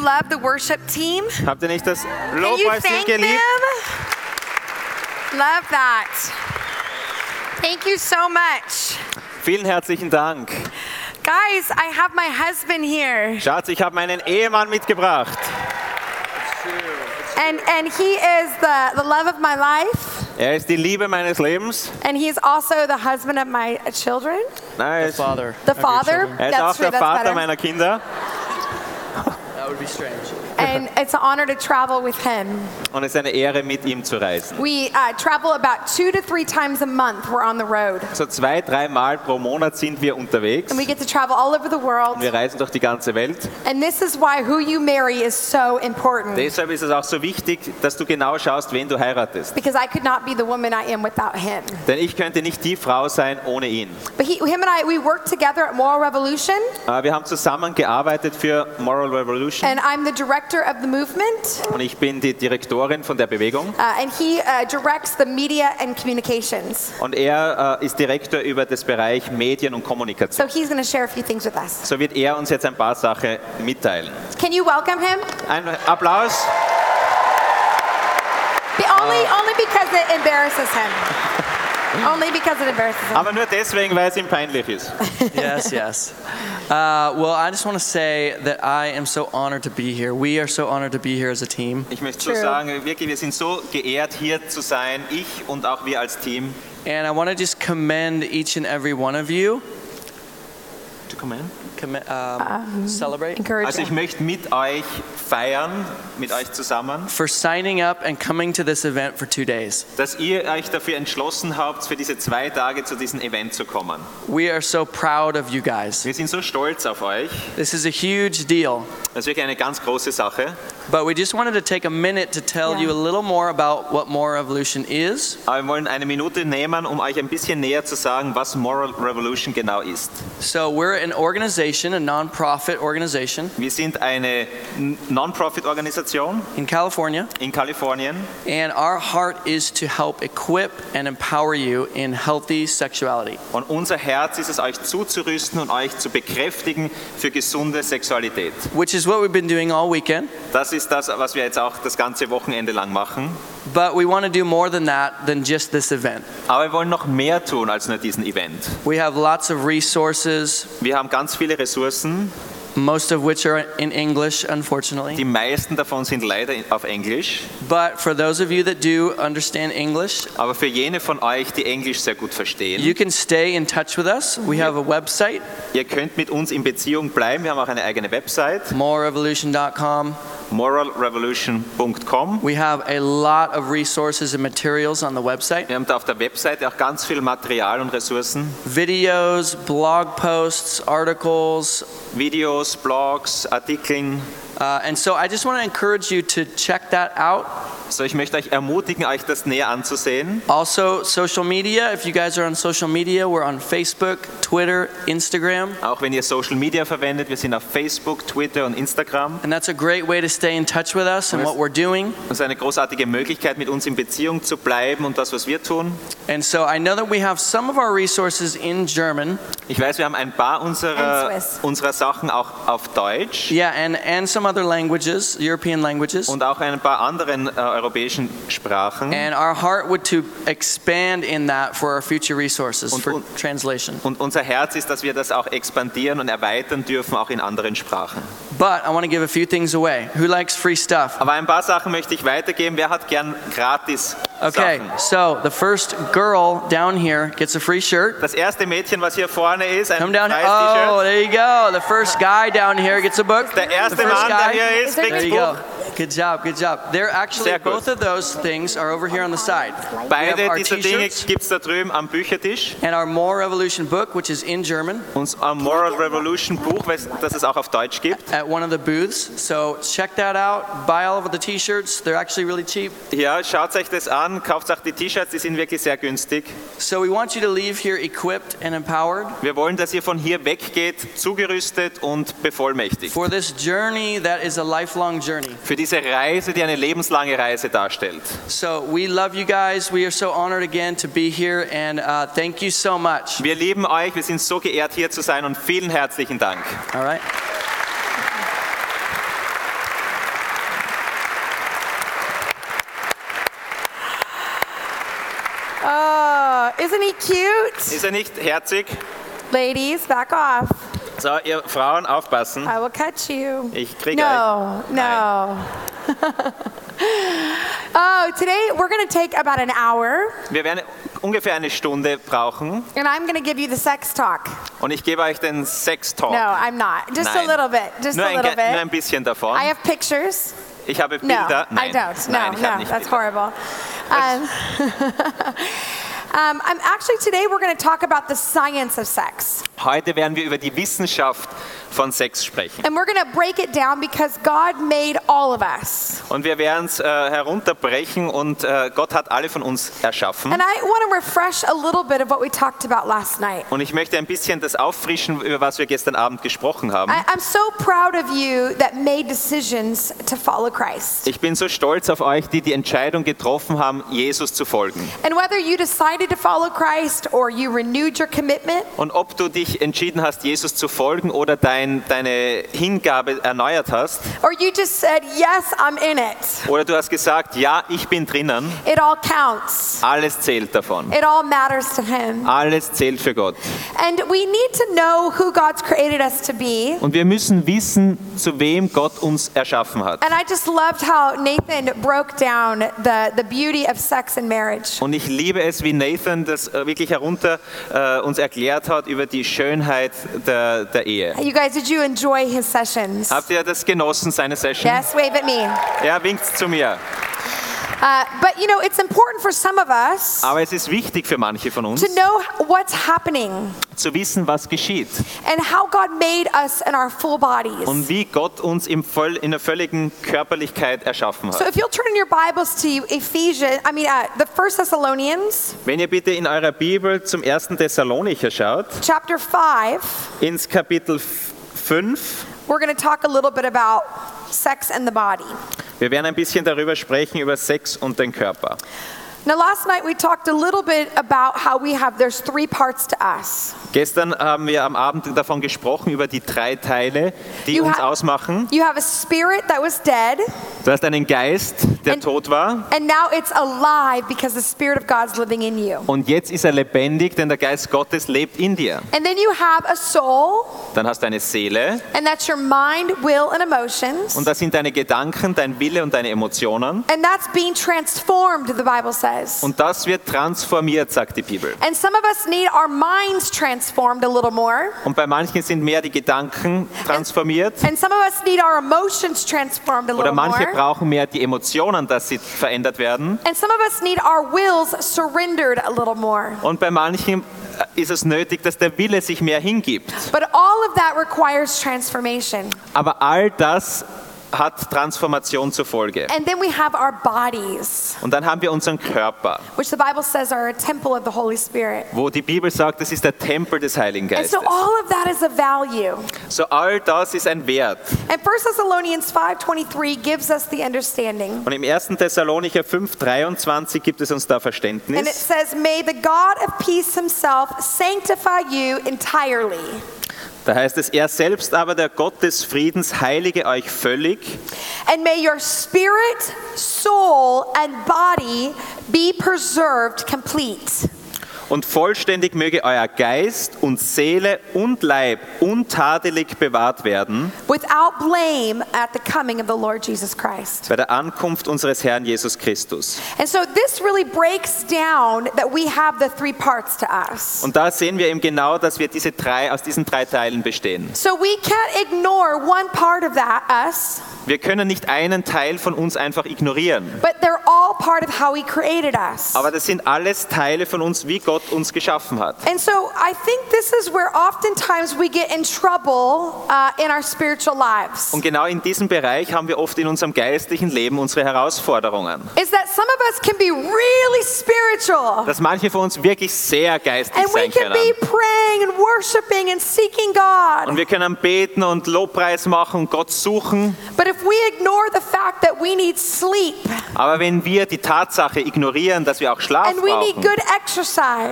you loved the worship team? Habt ihr nicht das Can you Lobpreisteam thank them? Love that. Thank you so much. Vielen herzlichen Dank. Guys, I have my husband here. Schatz, ich habe meinen Ehemann mitgebracht. And and he is the, the love of my life. Er ist die Liebe meines Lebens. And he's also the husband of my children. Nein, er ist, Father. The father. er ist auch true, der Vater better. meiner Kinder. Would be strange. And it's an honor to travel with him. Und es ist eine Ehre, mit ihm zu reisen. We uh, travel about two to three times a month. We're on the road. So zwei, dreimal pro Monat sind wir unterwegs. And we get to travel all over the world. Wir reisen durch die ganze Welt. And this is why who you marry is so important. Deshalb ist es auch so wichtig, dass du genau schaust, wen du heiratest. Because I could not be the woman I am without him. Denn ich könnte nicht die Frau sein ohne ihn. But he, him and I, we work together at Moral Revolution. Aber wir haben zusammen gearbeitet für Moral Revolution. And I'm the director of the movement. Und ich bin die Direktorin von der Bewegung. Uh, and he uh, directs the media and communications. Und er äh, ist Direktor über das Bereich Medien und Kommunikation. So he's going to share a few things with us. So wird er uns jetzt ein paar Sachen mitteilen. Can you welcome him? Ein Applaus. Be only, only because it embarrasses him. only because it embarrasses him. Aber nur deswegen, weil es ihm peinlich ist. yes, yes. Uh, well, I just want to say that I am so honored to be here. We are so honored to be here as a team. Ich möchte so True. sagen, wirklich, wir sind so geehrt, hier zu sein, ich und auch wir als Team. And I want to just commend each and every one of you. To commend? in. Commi- um, celebrate Encourage Also ich möchte mit euch feiern, mit euch zusammen, for signing up and coming to this event for two days. dass ihr euch dafür entschlossen habt, für diese zwei Tage zu diesem Event zu kommen. We are so proud of you guys. Wir sind so stolz auf euch. This is a huge deal. Das ist wirklich eine ganz große Sache. But we just wanted to take a minute to tell Yeah. you a little more about what Moral Revolution is Aber wir wollen eine Minute nehmen, um euch ein bisschen näher zu sagen, was Moral Revolution genau ist. So we're an organization, a non-profit organization Wir sind eine Non-Profit-Organisation in California, in Kalifornien and our heart is to help equip and empower you in healthy sexuality. und unser Herz ist es, euch zuzurüsten und euch zu bekräftigen für gesunde Sexualität. Which is what we've been doing all weekend, Das ist das, was wir jetzt auch das ganze Wochenende lang machen. but we want to do more than that than just this event. Aber wir wollen noch mehr tun als nur diesen Event. We have lots of resources, Wir haben ganz viele Ressourcen. Most of which are in English, unfortunately. Die meisten davon sind leider auf Englisch. But for those of you that do understand English, Aber für jene von euch, die Englisch sehr gut verstehen, you can stay in touch with us. We have a website, ihr könnt mit uns in Beziehung bleiben. Wir haben auch eine eigene Website, morerevolution.com. moralrevolution.com. We have a lot of resources and materials on the website Wir haben da auf der Website auch ganz viel Material und Ressourcen. videos, blog posts, articles. Videos, Blogs, Artikeln. Uh, and so I just want to encourage you to check that out. So, ich möchte euch ermutigen, euch das näher anzusehen. Also, social media. If you guys are on social media, we're on Facebook, Twitter, Instagram. Auch wenn ihr Social Media verwendet, wir sind auf Facebook, Twitter und Instagram. And that's a great way to stay in touch with us and what we're doing. Das ist eine großartige Möglichkeit, mit uns in Beziehung zu bleiben und das, was wir tun. And so I know that we have some of our resources in German. Ich weiß, wir haben ein paar unserer, unserer Sachen auch auf Deutsch Yeah, and, and some other languages, European languages. und auch ein paar anderen äh, europäischen Sprachen. And our heart would to expand in that for our future resources Und- for und- translation. Und unser Herz ist, dass wir das auch expandieren und erweitern dürfen, auch in anderen Sprachen. But I want to give a few things away. Who likes free stuff? Aber ein paar Sachen möchte ich weitergeben. Wer hat gern gratis Okay, Sachen? so the first girl down here gets a free shirt. Das erste Mädchen, was hier vorne ist, ein Come down here. Oh, there you go. The first guy down here gets a book. Der The erste first Mann, der guy. hier ist, kriegt There you go. Good job, good job. They're actually Sehr gut. both of those things are over here on the side. Beide our dieser Dinge T-shirts gibt es da drüben am Büchertisch. and our More Revolution book, which is in German, Unser Moral Revolution Buch, weil- das es auch auf Deutsch gibt. at one of the booths. So check that out. Buy all of the T-shirts. They're actually really cheap. Ja, schaut euch das an, kauft auch die T-Shirts, die sind wirklich sehr günstig. So we want you to leave here equipped and empowered Wir wollen, dass ihr von hier weggeht, zugerüstet und bevollmächtigt. for this journey that is a lifelong journey. Für diese Reise, die eine lebenslange Reise darstellt. So we love you guys. We are so honored again to be here, and uh, thank you so much. Wir lieben euch, wir sind so geehrt hier zu sein und vielen herzlichen Dank. All right. Oh, isn't he cute? Ist er nicht herzig? Ladies, back off. So, ihr Frauen, aufpassen. I will cut you. Ich kriege No, no. oh, today we're going to take about an hour, euch. Wir werden ungefähr eine Stunde brauchen and I'm going to give you the sex talk. und ich gebe euch den Sex-Talk. No, I'm not. Just a Nein. little bit. Just Nur a ein, little ge- nur ein bit. bisschen davon. I have pictures. Ich habe No, Bilder. I Nein, don't. No, Nein, ich habe no, nicht that's Bilder. horrible. Um, um, I'm actually today we're going to talk about the science of sex, Heute werden wir über die Wissenschaft von Sex sprechen. and we're going to break it down because God made all of us, Und wir werden es äh, herunterbrechen und äh, Gott hat alle von uns erschaffen. and I want to refresh a little bit of what we talked about last night. Und ich möchte ein bisschen das auffrischen, über was wir gestern Abend gesprochen haben. I, I'm so proud of you that made decisions to follow Christ. Ich bin so stolz auf euch, die die Entscheidung getroffen haben, Jesus zu folgen. And whether you decided to follow Christ or you renewed your commitment, Und ob du dich entschieden hast, Jesus zu folgen oder dein, deine Hingabe erneuert hast, or you just said, Yes, I'm in it, oder du hast gesagt, ja, ich bin drinnen, it all counts. alles zählt davon. It all matters to Him. Alles zählt für Gott. And we need to know who God's created us to be. Und wir müssen wissen, zu wem Gott uns erschaffen hat. And I just loved how Nathan broke down the, the beauty of sex and marriage. Und ich liebe es, wie Nathan das äh, wirklich herunter äh, uns erklärt hat über die Schönheit der, der Ehe. You guys, did you enjoy his sessions? Habt ihr das genossen, seine Session? Yes, wave at me. Er winkt zu mir. Uh, but you know, it's important for some of us Aber es ist wichtig für manche von uns, to know what's happening zu wissen, was geschieht and how God made us in our full bodies. und wie Gott uns im voll, in der völligen Körperlichkeit erschaffen So hat. if you'll turn in your Bibles to Ephesians, I mean, uh, the First Thessalonians, Wenn ihr bitte in eurer Bibel zum 1. Thessalonicher schaut, chapter 5, ins Kapitel 5, we're going to talk a little bit about sex and the body. Wir werden ein bisschen darüber sprechen, über Sex und den Körper. Now, last night we talked a little bit about how we have, there's three parts to us. Gestern haben wir am Abend davon gesprochen, über die drei Teile, die You uns ha- ausmachen. You have a spirit that was dead, Du hast einen Geist, der And- tot war. and now it's alive because the Spirit of God's living in you. Und jetzt ist er lebendig, denn der Geist Gottes lebt in dir. And then you have a soul, Dann hast du eine Seele and that's your mind, will, and emotions. und das sind deine Gedanken, dein Wille und deine Emotionen. And that's being transformed, the Bible says. Und das wird transformiert, sagt die Bibel. And some of us need our minds transformed a little more. Und bei manchen sind mehr die Gedanken transformiert And some of us need our emotions transformed a oder little manche more. brauchen mehr die Emotionen, dass sie verändert werden. And some of us need our wills surrendered a little more. Und bei manchen äh, ist es nötig, dass der Wille sich mehr hingibt. But all of that requires transformation. Aber all das hat Transformation zur Folge. And then we have our bodies, Und dann haben wir unseren Körper, which the Bible says are a temple of the Holy Spirit. wo die Bibel sagt, das ist der Tempel des Heiligen And Geistes. so all of that is a value. So all das ist ein Wert. And 1 Thessalonians 5:23 gives us the understanding. Und im 1. Thessalonicher 5,23 gibt es uns da And it Verständnis. says, May the God of peace himself sanctify you entirely. Da heißt es, er selbst aber, der Gott des Friedens, heilige euch völlig And may your spirit, soul, and body be preserved complete. Und vollständig möge euer Geist und Seele und Leib untadelig bewahrt werden without blame at the coming of the Lord Jesus Christ. bei der Ankunft unseres Herrn Jesus Christus. And so this really breaks down that we have the three parts to us. Und da sehen wir eben genau, dass wir diese drei, aus diesen drei Teilen bestehen. So we can't ignore one part of that, us, Wir können nicht einen Teil von uns einfach ignorieren. but they're all part of how He created us. Aber das sind alles Teile von uns, wie Gott Gott uns geschaffen hat. And so I think this is where oftentimes we get in trouble uh, in our spiritual lives. Und genau in diesem Bereich haben wir oft in unserem geistlichen Leben unsere Herausforderungen. Is that some of us can be really spiritual. Dass manche von uns wirklich sehr geistig And we sein can können. be praying and worshiping and seeking God. Und wir können beten und Lobpreis machen und Gott suchen. But if we ignore the fact that we need sleep Aber wenn wir die Tatsache ignorieren, dass wir auch Schlaf and we need brauchen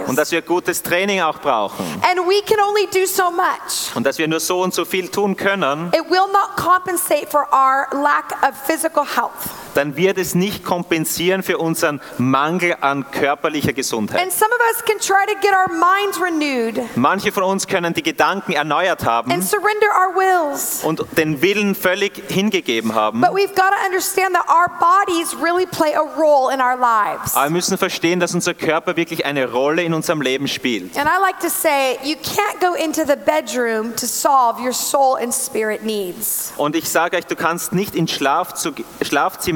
und dass wir gutes Training auch brauchen. And we can only do so much, und dass wir nur so und so viel tun können, it will not compensate for our lack of physical health. Dann wird es nicht kompensieren für unseren Mangel an körperlicher Gesundheit. Manche von uns können die Gedanken erneuert haben and surrender our wills. und den Willen völlig hingegeben haben. Aber wir müssen verstehen, dass unser Körper wirklich eine Rolle in unserem Leben spielt. And I like to say, you can't go into the bedroom to solve your soul and spirit needs. Und ich sage euch, du kannst nicht ins Schlafzu-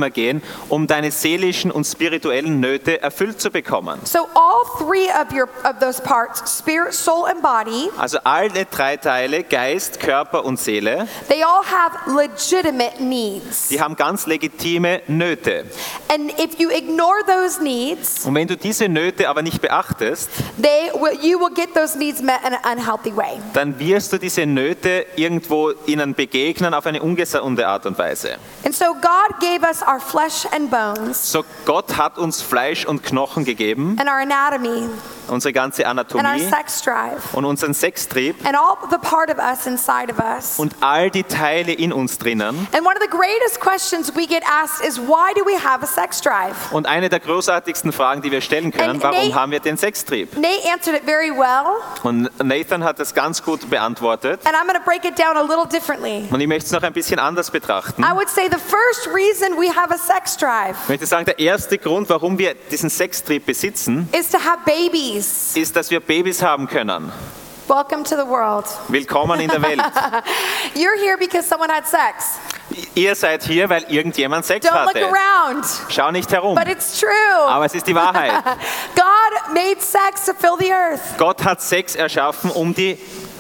Schlafzimmer gehen, um deine seelischen und spirituellen Nöte erfüllt zu bekommen. So all three of your of those parts, spirit, soul and body, Also alle drei Teile, Geist, Körper und Seele, they all have legitimate needs. die haben ganz legitime Nöte. And if you ignore those needs, Und wenn du diese Nöte aber nicht beachtest, they will, you will get those needs met in an unhealthy way. dann wirst du diese Nöte irgendwo ihnen begegnen auf eine ungesunde Art und Weise. And so God gave us our flesh and bones So Gott hat uns Fleisch und Knochen gegeben, and our anatomy unsere ganze and our Anatomie sex drive und unseren Sextrieb and all the part of us inside of us. und all die Teile in uns drinnen. And one of the greatest questions we get asked is why do we have a sex drive? Und eine der großartigsten Fragen, die wir stellen können, And warum Nate- haben wir den Sextrieb? Nate answered it very well, Und Nathan hat das ganz gut beantwortet. and I'm going to break it down a little differently. Und ich möchte es noch ein bisschen anders betrachten. I would say the first reason we have a sex drive Ich möchte sagen, der erste Grund, warum wir diesen Sextrieb besitzen, is to have babies. ist, dass wir Babys haben können. Welcome to the world. Willkommen in der Welt. You're here because someone had sex. Ihr seid hier, weil irgendjemand Sex Don't look hatte. around, Schau nicht herum. but it's true. Aber es ist die Wahrheit. God made sex to fill the earth. Gott hat Sex erschaffen, um die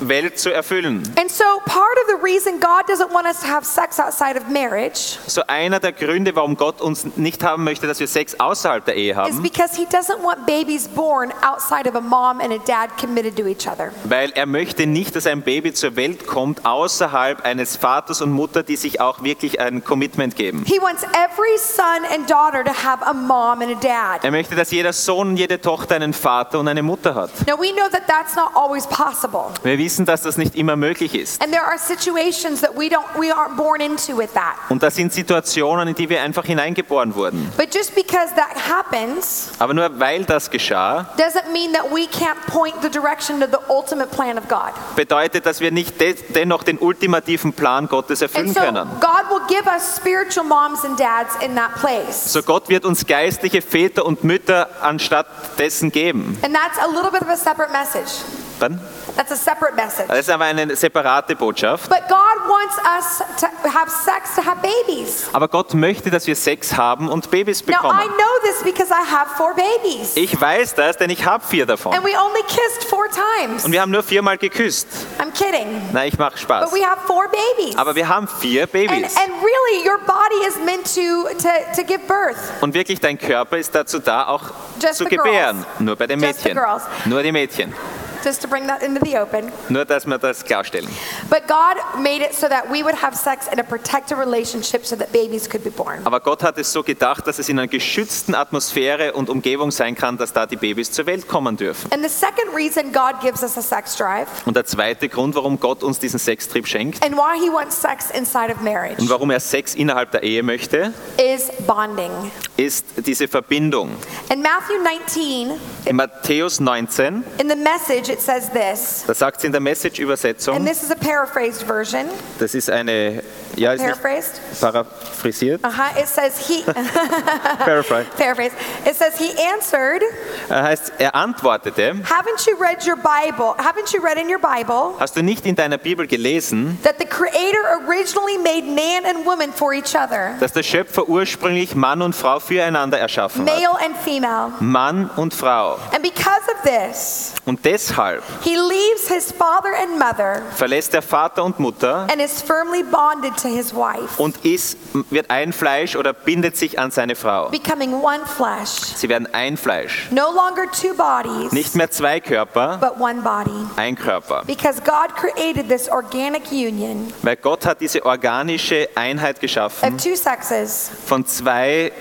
Welt zu erfüllen. And so, part of the reason God doesn't want us to have sex outside of marriage So einer der Gründe, warum Gott uns nicht haben möchte, dass wir Sex außerhalb der Ehe is haben, because He doesn't want babies born outside of a mom and a dad committed to each other. weil er möchte nicht, dass ein Baby zur Welt kommt außerhalb eines Vaters und Mutter, die sich auch wirklich ein Commitment geben. He wants every son and daughter to have a mom and a dad. Er möchte, dass jeder Sohn und jede Tochter einen Vater und eine Mutter hat. Now, we know that that's not always possible. Wir wissen, dass das nicht immer möglich ist. And there are situations that we don't we aren't born into with that. Und das sind Situationen, in die wir einfach hineingeboren wurden. But just because that happens Aber nur weil das geschah, doesn't mean that we can't point the direction to the ultimate plan of God. bedeutet, dass wir nicht de dennoch den ultimativen Plan Gottes And erfüllen so können. God will give us spiritual moms and dads in that place. So Gott wird uns geistliche Väter und Mütter anstatt dessen geben. And that's a little bit of a separate message. Dann? That's a separate message. Das ist aber eine separate Botschaft. But God wants us to have sex to have babies. Aber Gott möchte, dass wir Sex haben und Babys Now I bekommen. know this because I have four babies. Ich weiß das, denn ich habe vier davon. And we only kissed four times. Und wir haben nur viermal geküsst. I'm kidding. Nein, ich mache Spaß. But we have four babies. Aber wir haben vier And, Babys. and really, your body is meant to, to, to give birth. Und wirklich, dein Körper ist dazu da, auch Just zu the girls. gebären. Nur bei den Just Mädchen. Nur die Mädchen. Just to bring that into the open. Nur, dass wir das klarstellen. But God made it so that we would have sex in a protected relationship so that babies could be born. Aber Gott hat es so gedacht, dass es in einer geschützten Atmosphäre und Umgebung sein kann, dass da die Babys zur Welt kommen dürfen. And the second reason God gives us a sex drive Und der zweite Grund, warum Gott uns diesen Sextrieb schenkt and why He wants sex inside of marriage und warum er Sex innerhalb der Ehe möchte, is bonding. ist diese Verbindung. In Matthew 19, In Matthäus 19, in the message, it says this, da sagt in der and Message-Übersetzung, this is a paraphrased version. das ist eine Ja, ist Paraphrased. paraphrasiert. Uh-huh. It says he Paraphrase. paraphrase. It says he answered, Er heißt, er antwortete, "Haven't you read your Bible? Haven't you read in your Bible hast du nicht in deiner Bibel gelesen, that the creator originally made man and woman for each other, dass der Schöpfer ursprünglich Mann und Frau füreinander erschaffen hat? male and female? Mann und Frau. And because of this, Und deshalb he leaves his father and mother verlässt er Vater und Mutter and is firmly bonded to his wife, und ist, wird ein Fleisch oder bindet sich an seine Frau. becoming one flesh. Sie werden ein Fleisch. No longer two bodies, Nicht mehr zwei Körper, but one body. ein Körper. Because God created this organic union Weil Gott hat diese organische Einheit of geschaffen two sexes. von zwei,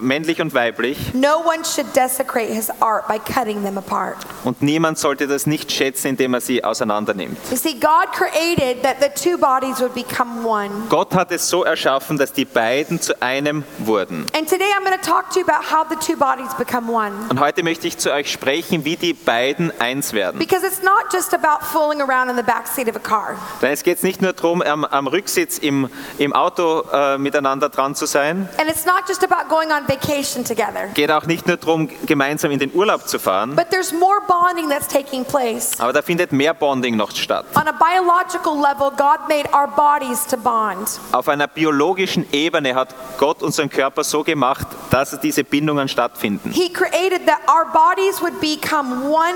männlich und weiblich No one should desecrate his art by cutting them apart. und niemand sollte das nicht schätzen, indem er sie auseinander nimmt. You see, God created that the two bodies would become one. Gott hat es so erschaffen, dass die beiden zu einem wurden. And today I'm going to talk to you about how the two bodies become one. Und heute möchte ich zu euch sprechen, wie die beiden eins werden. Because it's not just about fooling around in the backseat of a car. Denn es geht nicht nur darum, am, am Rücksitz im, im Auto äh, miteinander dran zu sein. And it's not just about going on vacation together. Geht auch nicht nur darum, gemeinsam in den Urlaub zu fahren. But there's more bonding that's taking place. Aber da findet mehr Bonding noch statt. On a biological level, God made our bodies to bond. Auf einer biologischen Ebene hat Gott unseren Körper so gemacht, dass diese Bindungen stattfinden. He created that our bodies would become one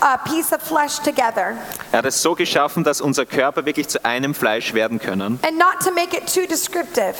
uh, piece of flesh together. Er hat es so geschaffen, dass unser Körper wirklich zu einem Fleisch werden können. And not to make it too descriptive,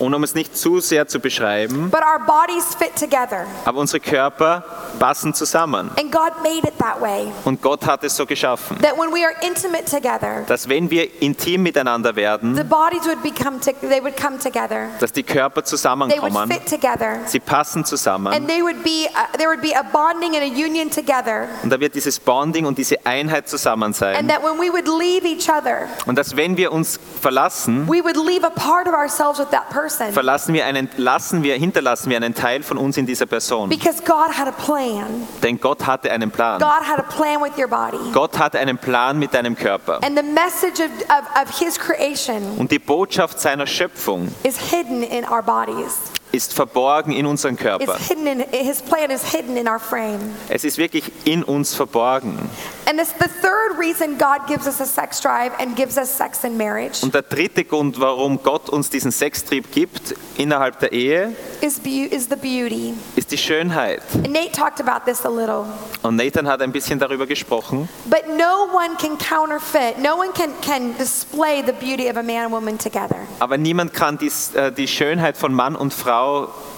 Und um es nicht zu sehr zu beschreiben, but our bodies fit together. aber unsere Körper passen zusammen. And God made it that way. Und Gott hat es so geschaffen, That when we are intimate together, dass wenn wir intim miteinander the werden, bodies would become to, they would come together. dass die Körper They would zusammenkommen, fit together. sie passen zusammen And they would be uh, there would be a bonding and a union together. und da wird dieses Bonding und diese Einheit zusammen And sein. that when we would leave each other, Und dass wenn wir uns verlassen, we would leave a part of ourselves with that person. verlassen wir einen, lassen wir, hinterlassen wir einen Teil von uns in dieser Person. Because God had a plan. Denn Gott hatte einen Plan. God had a plan with your body. Gott hatte einen Plan mit deinem Körper. And the message of, of, of His creation Und die Botschaft seiner Schöpfung is hidden in our bodies. Ist verborgen in unserem Körper. It's hidden in His plan is hidden in our frame. Es ist wirklich in uns verborgen. And it's the third reason God gives us a sex drive and gives us sex in marriage Und der dritte Grund, warum Gott uns diesen Sextrieb gibt innerhalb der Ehe, is, is the beauty. ist die Schönheit. And Nate talked about this a little. Und Nathan hat ein bisschen darüber gesprochen. But no one can counterfeit, no one can, can display the beauty of a man and woman together. Aber niemand kann dies, äh, die Schönheit von Mann und Frau og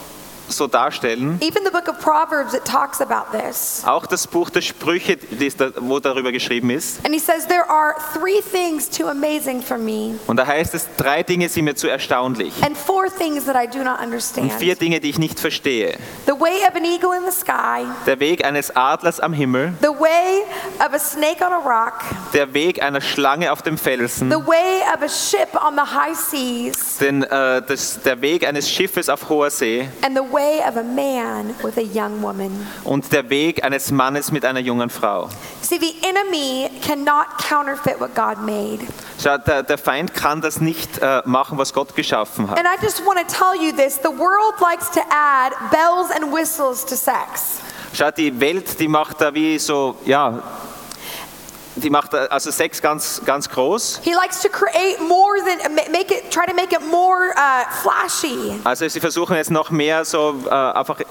so darstellen. Even the book of Proverbs, it talks about this. Auch das Buch der Sprüche, wo darüber geschrieben ist. And he says, There are three things too amazing for me, Und da heißt es, drei Dinge sind mir zu erstaunlich. and four things that I do not Und understand. vier Dinge, die ich nicht verstehe. The way of an eagle in the sky, Der Weg eines Adlers am Himmel, the way of a snake on a rock, der Weg einer Schlange auf dem the Felsen, way of a ship on the high seas, den, äh, das, der Weg eines Schiffes auf hoher See and the way of a man with a young woman. und der Weg eines Mannes mit einer jungen Frau. See, the enemy cannot counterfeit what God made. Schau, der, der Feind kann das nicht äh, machen, was Gott geschaffen hat. And I just want to tell you this the world likes to add bells and whistles to sex. Schau, die Welt, die macht da wie so, ja, die macht da also Sex ganz, ganz groß. He likes to create more than ma- make it try to make it more uh, flashy Also sie versuchen jetzt noch mehr so äh, einfach äh,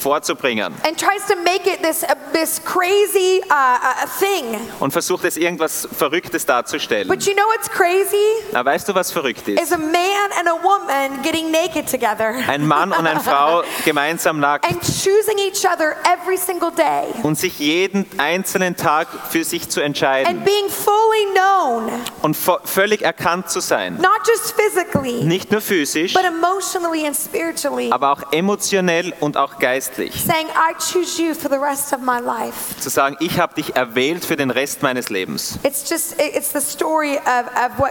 vorzubringen and tries to make it this uh, this crazy uh, uh, thing. und versucht es irgendwas Verrücktes darzustellen. But you know what's crazy? Na, weißt du, was verrückt Is ist? a man and a woman getting naked together Ein Mann und eine Frau gemeinsam nackt and choosing each other every single day und sich jeden einzelnen Tag für sich zu and entscheiden being fully known, und völlig erkannt zu sein. not just physically, Nicht nur physisch, but emotionally and spiritually. aber auch emotionell und auch geistlich. saying, I choose you for the rest of my life. Zu sagen, ich habe dich erwählt für den Rest meines Lebens. Just, of, of.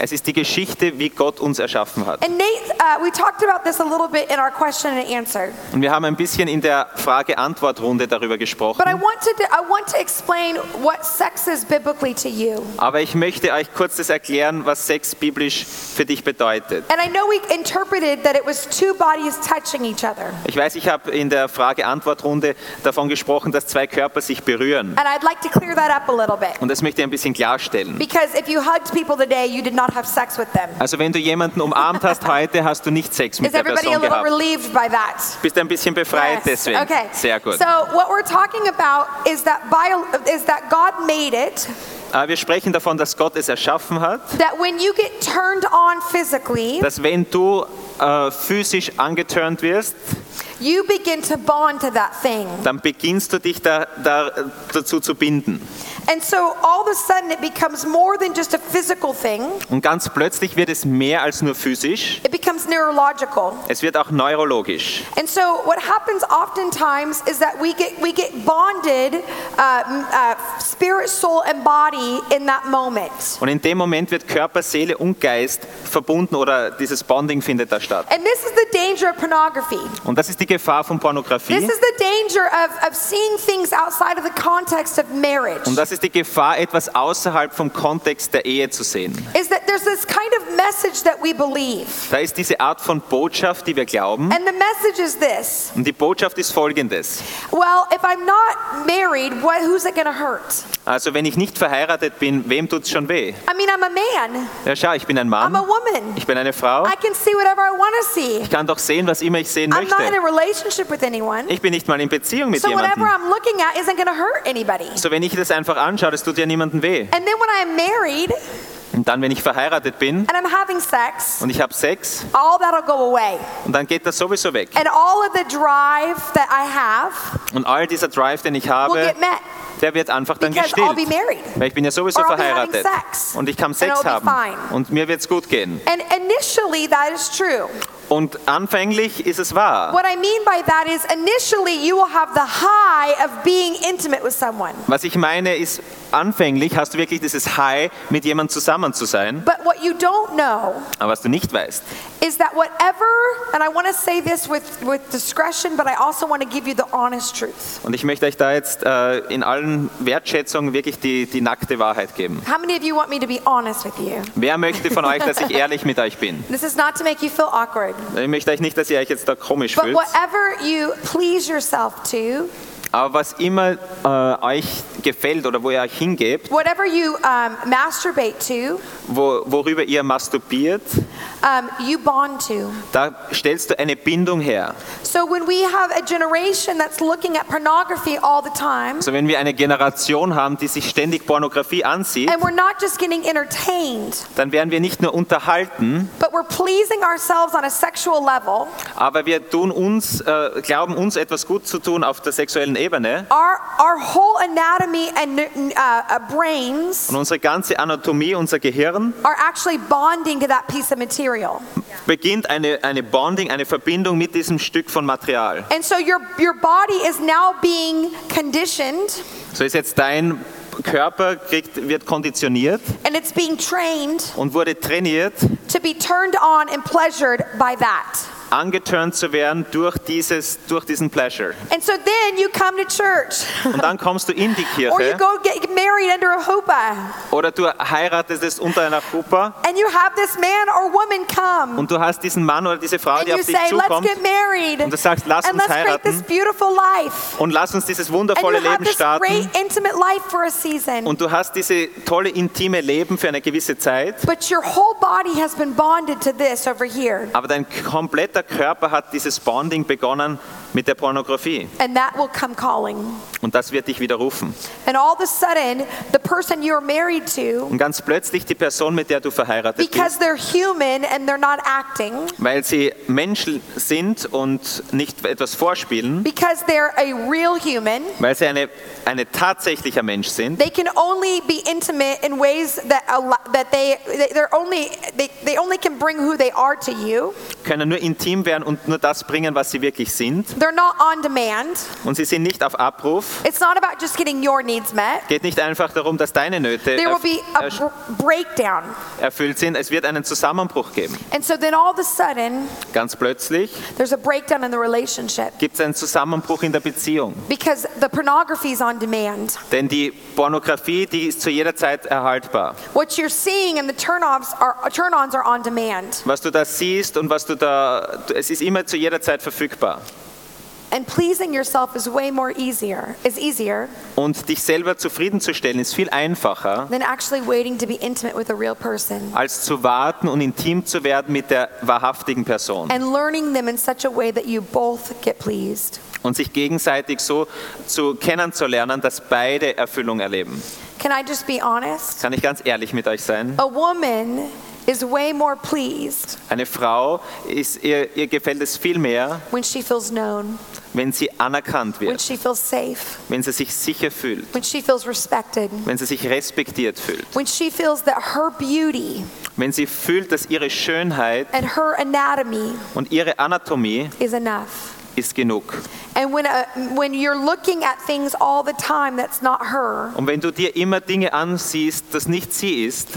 Es ist die Geschichte, wie Gott uns erschaffen hat. And Nate, uh, we talked about this a little bit in our question and answer. Und wir haben ein bisschen in der Frage-Antwort-Runde darüber gesprochen. But I want to, I want to explain what sex is biblically to you. Aber ich möchte euch kurz das erklären, was Sex biblisch für dich bedeutet. And I know we interpreted that it was two bodies touching each other. Ich weiß, ich habe in der Frage-Antwort-Runde davon gesprochen, dass zwei Körper sich berühren. And I'd like to clear that up a little bit. Und das möchte ich ein bisschen klarstellen. Because if you hugged people today, you did not have sex with them. Also wenn du jemanden umarmt hast heute, hast du nicht Sex mit Is der everybody a Person little gehabt. relieved by that? Bist ein bisschen befreit Yes. deswegen. Okay. Sehr gut. So what we're talking about is that bio, is that God made it Äh, Wir sprechen davon, dass Gott es erschaffen hat, that when you get turned on physically, dass wenn du äh, physisch angeturnt wirst, you begin to bond to that thing. dann beginnst du dich da, da, dazu zu binden. And so all of a sudden it becomes more than just a physical thing. Und ganz plötzlich wird es mehr als nur physisch, It becomes neurological. es wird auch neurologisch. And so what happens oftentimes is that we get we get bonded uh, uh, spirit, soul and body in that moment. Und in dem Moment wird Körper, Seele und Geist verbunden oder dieses Bonding findet da statt. And this is the danger of pornography. Und das ist die Gefahr von This Pornografie. is the danger of, of seeing things outside of the context of marriage. Und das ist die Gefahr, etwas außerhalb vom Kontext der Ehe zu sehen. Is that there's this kind of message that we believe. Da ist diese Art von Botschaft, die wir glauben. And the message is this Und die Botschaft ist folgendes. Well, if I'm not married, what, who's it to hurt? Also wenn ich nicht verheiratet bin, wem tut's schon weh? I mean, I'm a man, Ja, schau, ich bin ein I'm a Mann, woman. ich bin eine Frau. I can see whatever I want to see. Ich kann doch sehen, was immer ich sehen I'm not in möchte. a relationship with anyone. Ich bin nicht mal in Beziehung mit So whatever jemandem. I'm looking at isn't to hurt anybody. So wenn ich das einfach anschaue, das tut ja niemandem weh. And then when I'm married Und dann, wenn ich verheiratet bin sex, und ich habe Sex, und dann geht das sowieso weg. All of the drive that I have Und all dieser Drive, den ich habe, der wird einfach dann gestillt. Weil ich bin ja sowieso Or verheiratet. sex. Und ich kann Sex haben. Und mir wird's gut gehen. And initially, that is true. Und anfänglich ist es wahr. What I mean by that is initially you will have the high of being intimate with someone. Was ich meine ist, anfänglich hast du wirklich dieses High, mit jemandem zusammen zu sein. But what you don't know Aber was du nicht weißt, is that whatever, and I want to say this with, with discretion, but I also want to give you the honest truth. und ich möchte euch da jetzt äh, in allen Wertschätzungen wirklich die, die nackte Wahrheit geben. How many of you want me to be honest with you? Wer möchte von euch, dass ich ehrlich mit euch bin? This is not to make you feel awkward, Ich möchte euch nicht, dass ihr euch jetzt da komisch but fühlt. whatever you please yourself to, Aber was immer äh, euch gefällt oder wo ihr euch hingebt, whatever you um, masturbate to, wo, worüber ihr masturbiert, um, you bond to. da stellst du eine Bindung her. So when we have a generation that's looking at pornography all the time, Also wenn wir eine Generation haben, die sich ständig Pornografie ansieht, and we're not just getting entertained, dann werden wir nicht nur unterhalten, but we're pleasing ourselves on a sexual level, aber wir tun uns, äh, glauben uns etwas gut zu tun auf der sexuellen Ebene our, our whole anatomy and uh, uh, brains und unsere ganze Anatomie, unser Gehirn are actually bonding to that piece of material. beginnt eine, eine Bonding, eine Verbindung mit diesem Stück von Material. And so your, your body is now being conditioned So ist jetzt dein Körper kriegt, wird konditioniert and it's being trained und wurde trainiert, to be turned on and pleasured by that. Angeturnt zu werden durch, dieses, durch diesen Pleasure. And so then you come to church. Und dann kommst du in die or you Kirche. go get married under a chuppah oder du heiratest es unter einer Chuppah and you have this man or woman come. Und du hast diesen Mann oder diese Frau, and die auf dich say, let's zukommt. get married und du sagst, lass and uns let's create this heiraten. beautiful life. und lass uns dieses And wundervolle have Leben this starten. great intimate life for a season. und du hast diese tolle intime Leben für eine gewisse Zeit, But your whole body has been bonded to this over here. aber dein kompletter Körper hat dieses Bonding begonnen mit der Pornografie. And that will come calling. und das wird dich wieder rufen. And all of a sudden, the person you're married to, Und ganz plötzlich die Person, mit der du verheiratet because bist, they're human and they're not acting, weil sie Menschen sind und nicht etwas vorspielen, because they're a real human, weil sie eine, eine tatsächlicher Mensch sind, they can only be intimate in ways that that they they- they're only they, they only can bring who they are to you. Können nur intim werden und nur das bringen, was sie wirklich sind. They're not on demand. Und sie sind nicht auf Abruf. It's not about just getting your needs met. Geht nicht einfach darum, dass deine Nöte There will be a breakdown. erfüllt sind. Es wird einen Zusammenbruch geben. And so then all of a sudden, Ganz plötzlich there's a breakdown in the relationship gibt es einen Zusammenbruch in der Beziehung. because the pornography is on demand. Denn die Pornografie, die ist zu jeder Zeit erhaltbar. What you're seeing and the turn-offs are turn-ons are on demand. Was du da siehst und was du da, es ist immer zu jeder Zeit verfügbar. And pleasing yourself is way more easier. Is easier Und dich selber zufriedenzustellen ist viel einfacher, than actually waiting to be intimate with a real person als zu warten und intim zu werden mit der wahrhaftigen Person. and learning them in such a way that you both get pleased. Und sich gegenseitig so zu kennenzulernen, dass beide Erfüllung erleben. Can I just be honest? Kann ich ganz ehrlich mit euch sein? A woman is way more pleased Eine Frau, ist, ihr, ihr gefällt es viel mehr, when she feels known, wenn sie anerkannt when wird, she feels safe, wenn sie sich sicher fühlt, when she feels respected, wenn sie sich respektiert fühlt, when she feels that her beauty wenn sie fühlt, dass ihre Schönheit and her anatomy und ihre Anatomie is enough. ist genug. And when, a, when you're looking at things all the time that's not her, Und wenn du dir immer Dinge ansiehst, das nicht sie ist,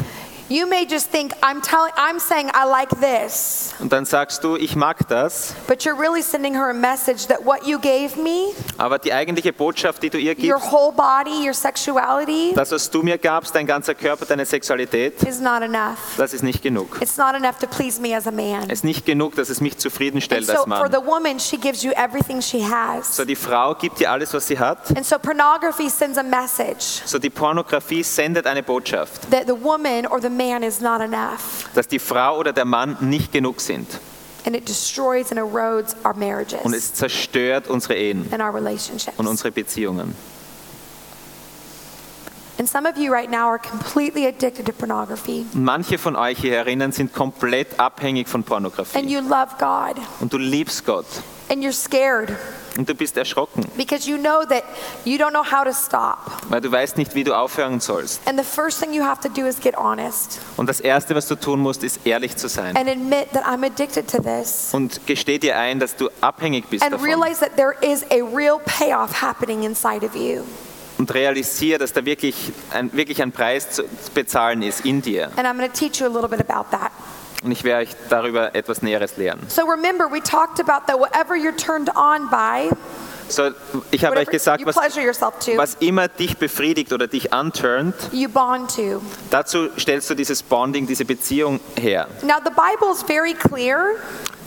you may just think, I'm, telling, I'm saying I like this, und dann sagst du, ich mag das, but you're really sending her a message that what you gave me, aber die eigentliche Botschaft, die du ihr your gibst, whole body, your sexuality, das, was du mir gabst, dein ganzer Körper, deine Sexualität, is not enough. das ist nicht genug. It's not enough to please me as a man. Es ist nicht genug, dass es mich And zufriedenstellt so als for Mann. the woman, she gives you everything she has. So die Frau gibt dir alles, was sie hat. And so pornography sends a message So die Pornografie sendet eine Botschaft, that the woman or the man is not enough. dass die Frau oder der Mann nicht genug sind. And it destroys and erodes our Und marriages es zerstört unsere Ehen and our relationships. und unsere Beziehungen. And some of you right now are completely addicted to pornography. Und manche von euch hier sind komplett abhängig von And Pornografie. you love God. Und du liebst Gott. And you're scared Und du bist erschrocken, because you know that you don't know how to stop. weil du weißt nicht, wie du aufhören sollst. And the first thing you have to do is get honest Und das Erste, was du tun musst, ist ehrlich zu sein. and admit that I'm addicted to this. Und gesteh dir ein, dass du abhängig bist And davon. realize that there is a real payoff happening inside of you. Und realisiere, dass da wirklich ein, wirklich ein Preis zu bezahlen ist in dir. Und ich werde euch darüber etwas Näheres lehren. So remember, we talked about that whatever you're turned on by, So, ich habe euch gesagt, was, to, was immer dich befriedigt oder dich anturnt, you bond to. dazu stellst du dieses Bonding, diese Beziehung her. Now, the Bible is very clear.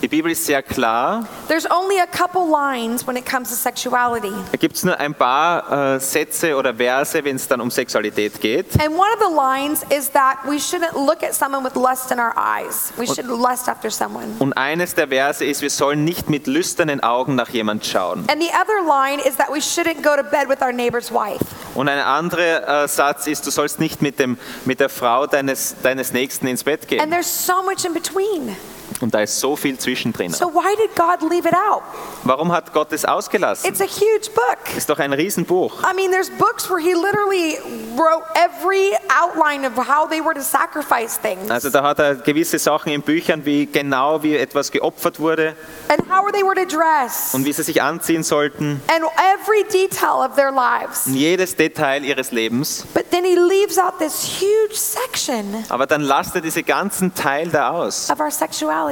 Die Bibel ist sehr klar. There's only a couple lines when it comes to sexuality. Da gibt es nur ein paar äh, Sätze oder Verse, wenn es dann um Sexualität geht. And one of the lines is that we shouldn't look at someone with lust in our eyes. We should lust after someone. Und eines der Verse ist, wir sollen nicht mit lüsternen Augen nach jemand schauen. And the other line is that we shouldn't go to bed with our neighbor's wife. Und ein anderer äh, Satz ist, du sollst nicht mit, dem, mit der Frau deines, deines Nächsten ins Bett And gehen. there's so much in between. Und da ist so viel zwischendrin. So why did God leave it out? Warum hat Gott es ausgelassen? It's a huge book. Ist doch ein Riesenbuch. I mean, there's books where he literally wrote every outline of how they were to sacrifice things Also da hat er gewisse Sachen in Büchern, wie genau wie etwas geopfert wurde and how they were to dress und wie sie sich anziehen sollten. and every detail of their lives. Und jedes Detail ihres Lebens. But then he leaves out this huge section Aber dann lasst er diese ganzen Teil da aus of our sexuality.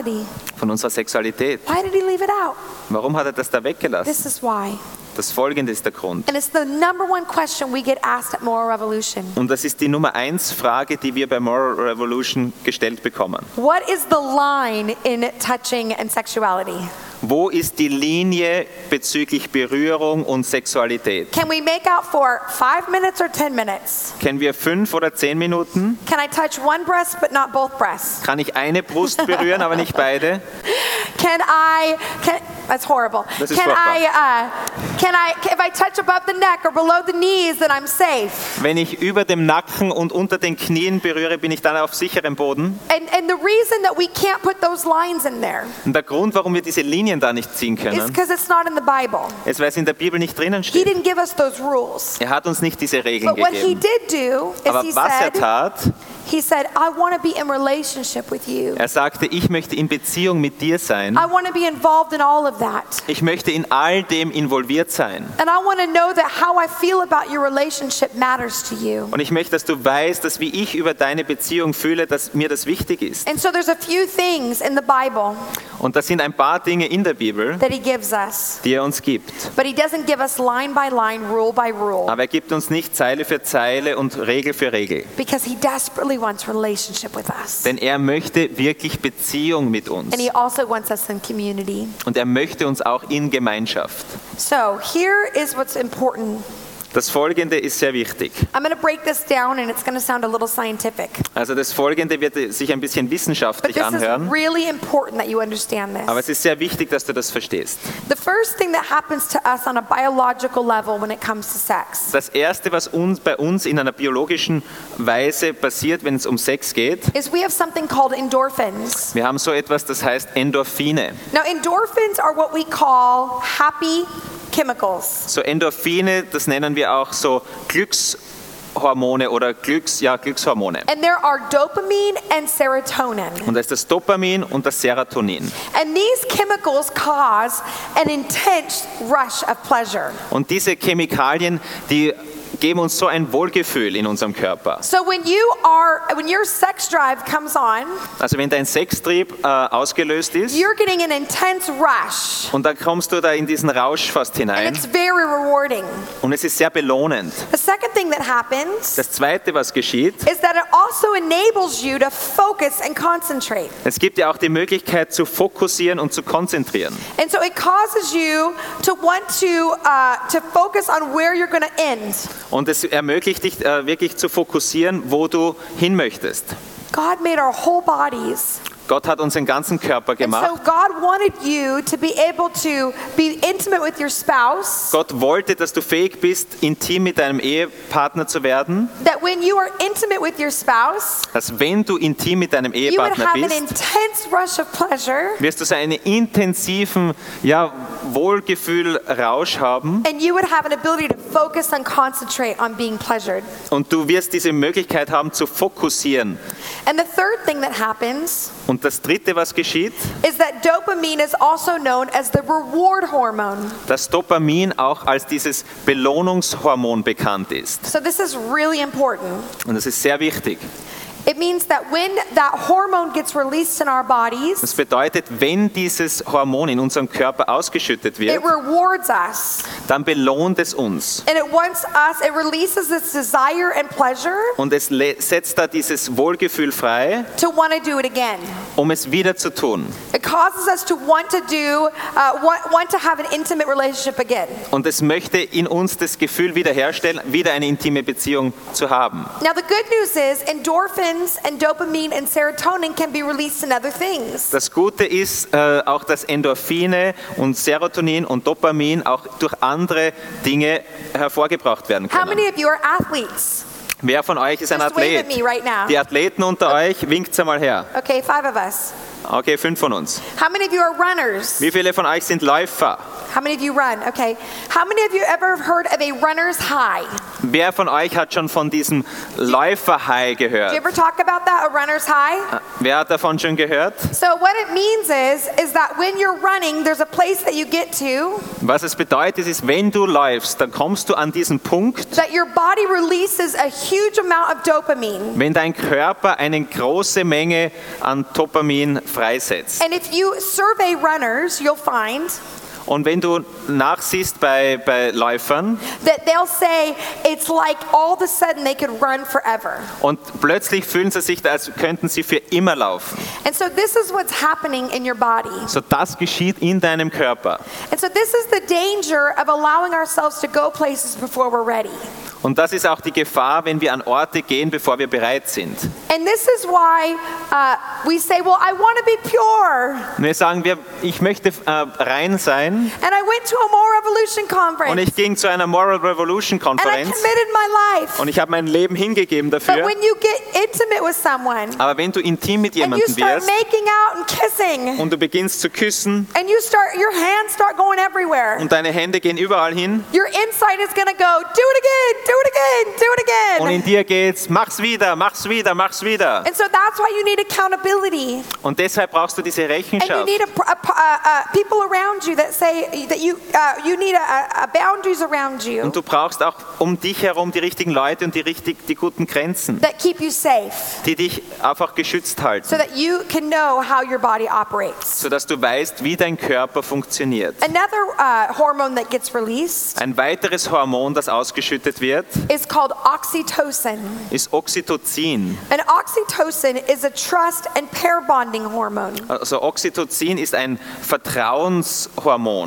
Von unserer Sexualität. Why did he leave it out? Warum hat er das da weggelassen? This is why. Das folgende ist der Grund. And it's the number one question we get asked at Moral Revolution. Und das ist die Nummer eins Frage, die wir bei Moral Revolution gestellt bekommen. What is the line in touching and sexuality? Wo ist die Linie bezüglich Berührung und Sexualität? Can we make out for five minutes or 10 minutes? Kennen wir fünf oder zehn Minuten? Can I touch one breast but not both breasts? Kann ich eine Brust berühren, aber nicht beide? Can I, can, That's horrible. Das ist can. I, uh, can I, if I touch above the neck or below the knees, then I'm safe. Wenn ich über dem Nacken und unter den Knien berühre, bin ich dann auf sicherem Boden. And, and the reason that we can't put those lines in there Und der Grund, warum wir diese Linien da nicht ziehen is können, because it's not in the Bible. ist, weil es in der Bibel nicht drinnen He steht. didn't give us those rules. Er hat uns nicht diese Regeln But what he gegeben. did do is Aber he was er said, tat, he said, I want to be in relationship with you. er sagte, ich möchte in Beziehung mit dir sein. I want to be involved in all of that. Ich möchte in all dem involviert sein. And I want to know that how I feel about your relationship matters to you. Und ich möchte, dass du weißt, dass wie ich über deine Beziehung fühle, dass mir das wichtig ist. And so there's a few things in the Bible Und das sind ein paar Dinge in der Bibel, that he gives us. die er uns gibt. But he doesn't give us line by line, rule by rule, Aber er gibt uns nicht Zeile für Zeile und Regel für Regel. because he desperately wants relationship with us. Denn er möchte wirklich Beziehung mit uns. And he also wants us in community. Und er möchte uns auch in Gemeinschaft. So here is what's important. Das Folgende ist sehr wichtig. I'm going to break this down and it's going to sound a little scientific. Also das Folgende wird sich ein bisschen But wissenschaftlich this is anhören. really important that you understand Aber this. es ist sehr wichtig, dass du das verstehst. The first thing that happens to us on a biological level when it comes to sex Das Erste, was uns, bei uns in einer biologischen Weise passiert, wenn es um Sex geht, is we have something called endorphins. wir haben so etwas, das heißt Endorphine. Now, endorphins are what we call happy chemicals. So Endorphine, das nennen wir auch so Glückshormone oder Glücks, ja, Glückshormone. And there are dopamine and serotonin. Und das ist das Dopamin und das Serotonin. And these chemicals cause an intense rush of pleasure. Und diese Chemikalien, die geben uns so ein Wohlgefühl in unserem Körper. So when you are when your sex drive comes on, Also wenn dein Sextrieb äh, ausgelöst ist you're getting an intense rush. und dann kommst du da in diesen Rausch fast And hinein it's very rewarding. und es ist sehr belohnend. The second thing that happens Das Zweite, was geschieht, is that it also enables you to focus and concentrate. es gibt ja auch die Möglichkeit zu fokussieren und zu konzentrieren. And so it causes you to want to uh, to focus on where you're going to end. Und es ermöglicht dich äh, wirklich zu fokussieren, wo du hin möchtest. God made our whole bodies. Gott hat unseren ganzen Körper And so gemacht. God wanted you to be able to be intimate with your spouse. Gott wollte, dass du fähig bist, intim mit deinem Ehepartner zu werden. That when you are intimate with your spouse, Dass wenn du intim mit deinem you would Ehepartner have an bist, intense rush of pleasure wirst du so einen intensiven ja, Wohlgefühl-Rausch haben and you would have an ability to focus and concentrate on being pleasured. und du wirst diese Möglichkeit haben zu fokussieren. And the third thing that happens Und das Dritte, was geschieht, is that dopamine is also known as the reward hormone. dass Dopamin auch als dieses Belohnungshormon bekannt ist. So this is really important. Und das ist sehr wichtig. It means that when that hormone gets released in our bodies, Das bedeutet, wenn dieses Hormon in unserem Körper ausgeschüttet wird, it rewards us. dann belohnt es uns. And it wants us, it releases this desire and pleasure Und es le- setzt da dieses Wohlgefühl frei, to want to do it again. um es wieder zu tun. It causes us to want to do, uh, want, want to have an intimate relationship again. Und es möchte in uns das Gefühl wiederherstellen, wieder eine intime Beziehung zu haben. Now, the good news is endorphins and dopamine and serotonin can be released in other things. Das Gute ist äh, auch, dass Endorphine und Serotonin und Dopamin auch durch andere Dinge hervorgebracht werden How können. many of you are athletes? Wer von euch ist ein Just wave Athlet? at me right now. Die Athleten unter euch, winkt einmal her. Okay, five of us. Okay, fünf von uns. How many of you are runners? Wie viele von euch sind Läufer? How many of you run? Okay. How many of you ever heard of a runner's high? Wer von euch hat schon von diesem Läufer-High Did you gehört? ever talk about that, a runner's high? Wer hat davon schon gehört? So what it means is, is that when you're running, there's a place that you get to Was es bedeutet, ist, wenn du läufst, dann kommst du an diesen Punkt, that your body releases a huge amount of dopamine. wenn dein Körper eine große Menge an Dopamin freisetzt. And if you survey runners, you'll find Und wenn du nachsiehst bei, bei Läufern that they'll say it's like all of a sudden they could run forever. und plötzlich fühlen sie sich, als könnten sie für immer laufen. And so this is what's happening in your body. So das geschieht in deinem Körper. And so this is the danger of allowing ourselves to go places before we're ready. Und das ist auch die Gefahr, wenn wir an Orte gehen, bevor wir bereit sind. And this is why uh, we say, Well, I want to be pure. Wir sagen, wir, ich möchte äh, rein sein And I went to a More Revolution und ich ging zu einer Moral Revolution And I Konferenz committed my life. und ich habe mein Leben hingegeben But dafür. when you get intimate with someone Aber wenn du intim mit and you jemandem start wirst making out and kissing, und du beginnst zu küssen and you start, your hands start going everywhere. und deine Hände gehen überall hin Your inside is gonna go, do it again, do it again, do it und in dir geht's, mach's wieder, mach's wieder, mach's wieder. And so that's why you need accountability. Und deshalb brauchst du diese And you Rechenschaft. need a, a, a people around you that say that you, uh, you need a, a boundaries around you Und du brauchst auch um dich herum die richtigen Leute und die, richtig, die guten Grenzen, that keep you safe die dich einfach geschützt halten, so that you can know how your body operates. sodass du weißt, wie dein Körper funktioniert. Another uh, hormone that gets released Ein weiteres Hormon, das ausgeschüttet wird, is called oxytocin. ist Oxytocin. And oxytocin is a trust and pair bonding hormone. Also Oxytocin ist ein Vertrauenshormon.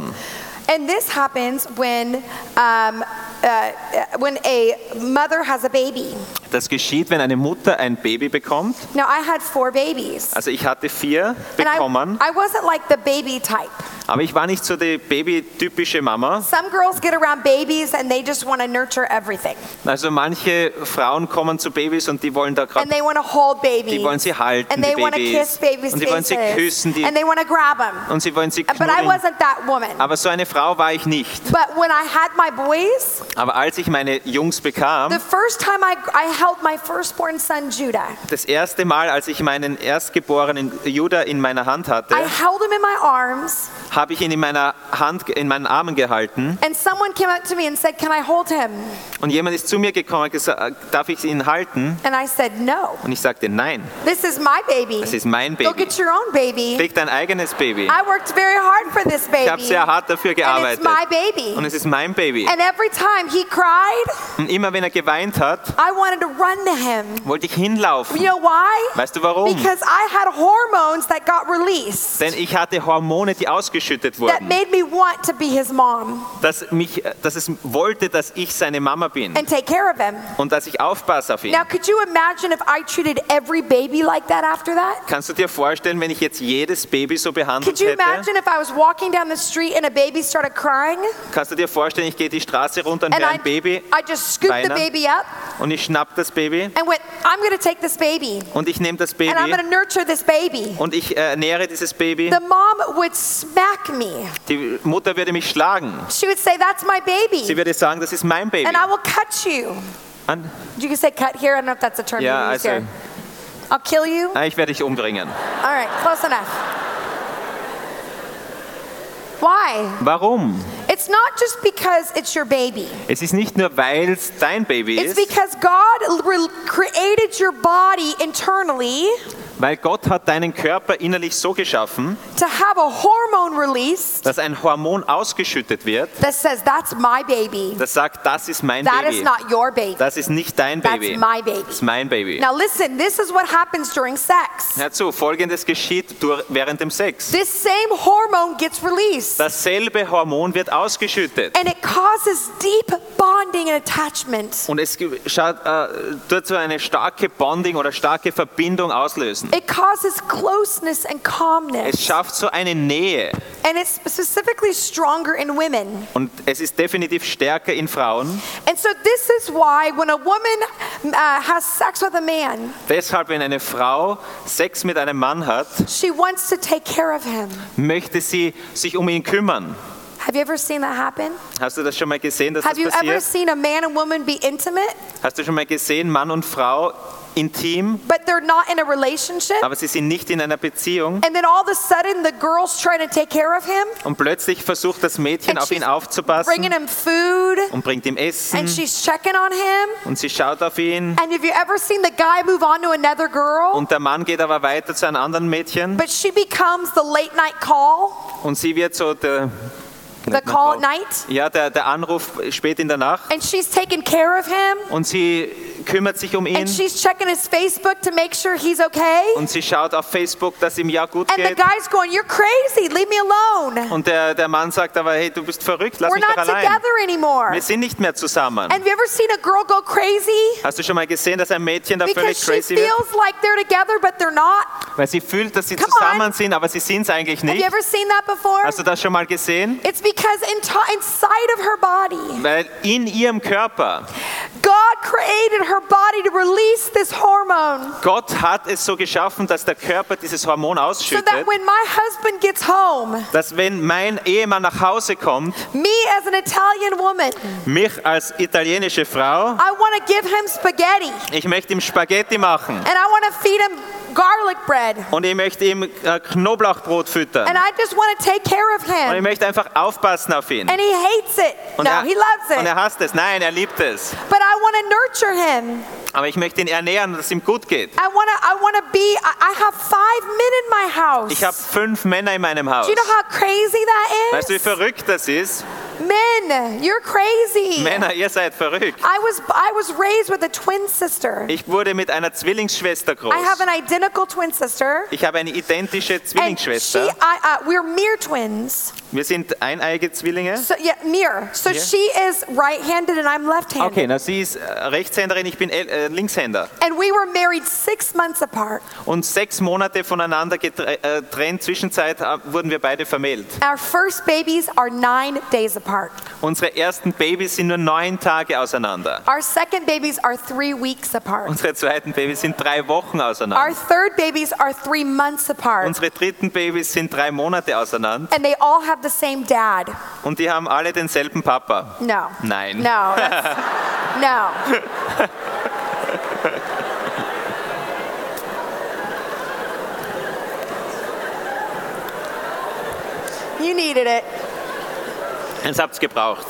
And this happens when, um, Uh, when a mother has a baby. Das geschieht, wenn eine Mutter ein Baby bekommt. Now, I had four babies. Also ich hatte vier And bekommen, I, I wasn't like the baby type. aber ich war nicht so die babytypische Mama. Some girls get around babies and they just want to nurture everything. Also manche Frauen kommen zu Babys und die wollen da gerade, And they want to hold babies. die wollen sie halten, and they want to kiss babies' Und sie wollen sie küssen, die, and they want to grab them. und sie wollen sie But I wasn't that woman. Aber so eine Frau war ich nicht. But when I had my boys, Aber als ich meine Jungs bekam, the first time I, I held my firstborn son Judah, das erste Mal, als ich meinen erstgeborenen Judah in meiner Hand hatte, I held him in my arms, habe ich ihn in meiner Hand, in meinen Armen gehalten. and someone came up to me and said, Can I hold him? Und jemand ist zu mir gekommen und gesagt, darf ich ihn halten? And I said, No. Und ich sagte, nein, This is my baby. das ist mein Go Baby. get your own baby. Krieg dein eigenes Baby. I worked very hard for this Ich habe baby. sehr hart dafür And it's gearbeitet. my baby. Und es ist mein Baby. And every time Und immer wenn er geweint hat, I wanted to run to him. wollte ich hinlaufen. You know why? Weißt du warum? Because I had hormones that got released Denn ich hatte Hormone, die ausgeschüttet that wurden, made me want to be his mom dass, mich, dass es wollte, dass ich seine Mama bin and take care of him. und dass ich aufpasse auf ihn. Now, could you imagine if I treated every baby like that after that? Kannst du dir vorstellen, wenn ich jetzt jedes Baby so behandelt Could you hätte? imagine if I was walking down the street and a baby started crying Kannst du dir vorstellen, ich gehe die Straße runter und and höre I, Baby I just scooped the weinen baby up und ich schnapp das Baby and went, I'm going to take this baby und ich nehme das and I'm Baby going to nurture this baby? und ich äh, ernähre dieses Baby. The mom would smack me. Die Mutter würde mich schlagen. She would say, That's my Sie baby. würde sagen, das ist mein Baby. And I will cut you. An- You can say cut here. I don't know if that's a term Ja, you use also- here. I'll kill you. Ah, Ich werde dich umbringen. All right, close enough. Why? Warum? It's not just because it's your baby. Es ist nicht nur, weil es dein Baby It's ist, because God created your body internally weil Gott hat deinen Körper innerlich so geschaffen, to have a hormone released dass ein Hormon ausgeschüttet wird, that says that's my baby. das sagt, das ist mein That is Baby. not your baby. Das ist nicht dein That's Baby. my baby. Das ist mein Baby. Now listen, this is what happens during sex. Hör zu, folgendes geschieht durch, während dem Sex. This same hormone gets released Dasselbe Hormon wird ausgeschüttet. and it causes deep bonding and attachment. Und es schaut, äh, tut so eine starke Bonding oder starke Verbindung auslösen. It causes closeness and Es calmness. schafft so eine Nähe. And it's specifically stronger in women. Und es ist definitiv stärker in Frauen. And so this is why when a woman uh, has sex with a man, Deshalb, wenn eine Frau Sex mit einem Mann hat, she wants to take care of him. möchte sie sich um ihn kümmern. Have you ever seen that happen? Hast du das schon mal gesehen, dass Have you das ever seen a man and woman be intimate, Hast du schon mal gesehen, Mann und Frau intim, but they're not in a relationship? aber sie sind nicht in einer Beziehung. And then all of a sudden the girl's trying to take care of him, und plötzlich versucht das Mädchen And auf ihn aufzupassen bringing him food, und bringt ihm Essen. And she's checking on him. und sie schaut auf ihn. And have you ever seen the guy move on to another girl? und der Mann geht aber weiter zu einem anderen Mädchen. But she becomes the late night call, und sie wird so der, the call at night, ja, der, der Anruf spät in der Nacht. And she's taking care of him. und sie kümmert sich um ihn and she's checking his Facebook to make sure he's okay. und sie schaut auf Facebook, dass ihm ja gut And the geht. guy's going, You're crazy, leave me alone. Und der, der Mann sagt aber, hey, du bist verrückt, lass We're mich doch not allein. together anymore. Wir sind nicht mehr zusammen. Have you ever seen a girl go crazy? Hast du schon mal gesehen, dass ein Mädchen da Because völlig she crazy wird? feels like they're together, but they're not. Weil sie fühlt, dass sie Come zusammen on. sind, aber sie sind es eigentlich Have you nicht. ever seen that before? Hast du das schon mal gesehen? It's because in inside of her body, Weil in ihrem Körper, God created her body to release this hormone. Gott hat es so geschaffen, dass der Körper dieses Hormon So ausschüttet, that when my husband gets home, dass wenn mein Ehemann nach Hause kommt, me as an Italian woman, mich als italienische Frau, I want to give him spaghetti ich möchte ihm Spaghetti machen and I want to feed him garlic bread. und ich möchte ihm äh, Knoblauchbrot füttern And I just want to take care of him. und ich möchte einfach aufpassen auf ihn. And he hates it. Und, No, er, he loves it. und er hasst es. Nein, er liebt es. But I want to nurture him. Aber ich möchte ihn ernähren, dass es ihm gut geht. I want to I want to be I, have 5 men in my house. Ich habe fünf Männer in meinem Haus. Do you know how crazy that Weißt du, wie verrückt das ist? Men, you're crazy. Männer, ihr seid verrückt. I was I was raised with a twin sister. Ich wurde mit einer Zwillingsschwester groß. I have an identical twin sister. Ich habe eine identische And she, I, uh, we're mere twins. Wir sind eineige Zwillinge. So yeah, mere. So Yeah. she is right-handed and I'm left-handed. Okay, na, sie ist äh, Rechtshänderin, ich bin äh, Linkshänder. And we were married six months apart. Und sechs Monate voneinander äh, getrennt, Zwischenzeit äh, wurden wir beide vermählt. Our first babies are nine days apart. Unsere ersten Babys sind nur neun Tage auseinander. Our second babies are three weeks apart. Unsere zweiten Babys sind drei Wochen Our auseinander. third babies are three months apart. Unsere dritten Babys sind drei Monate auseinander. And they all have the same dad. Und die haben alle denselben Papa. No. Nein. No. That's, no. You needed it. Jetzt habt's gebraucht.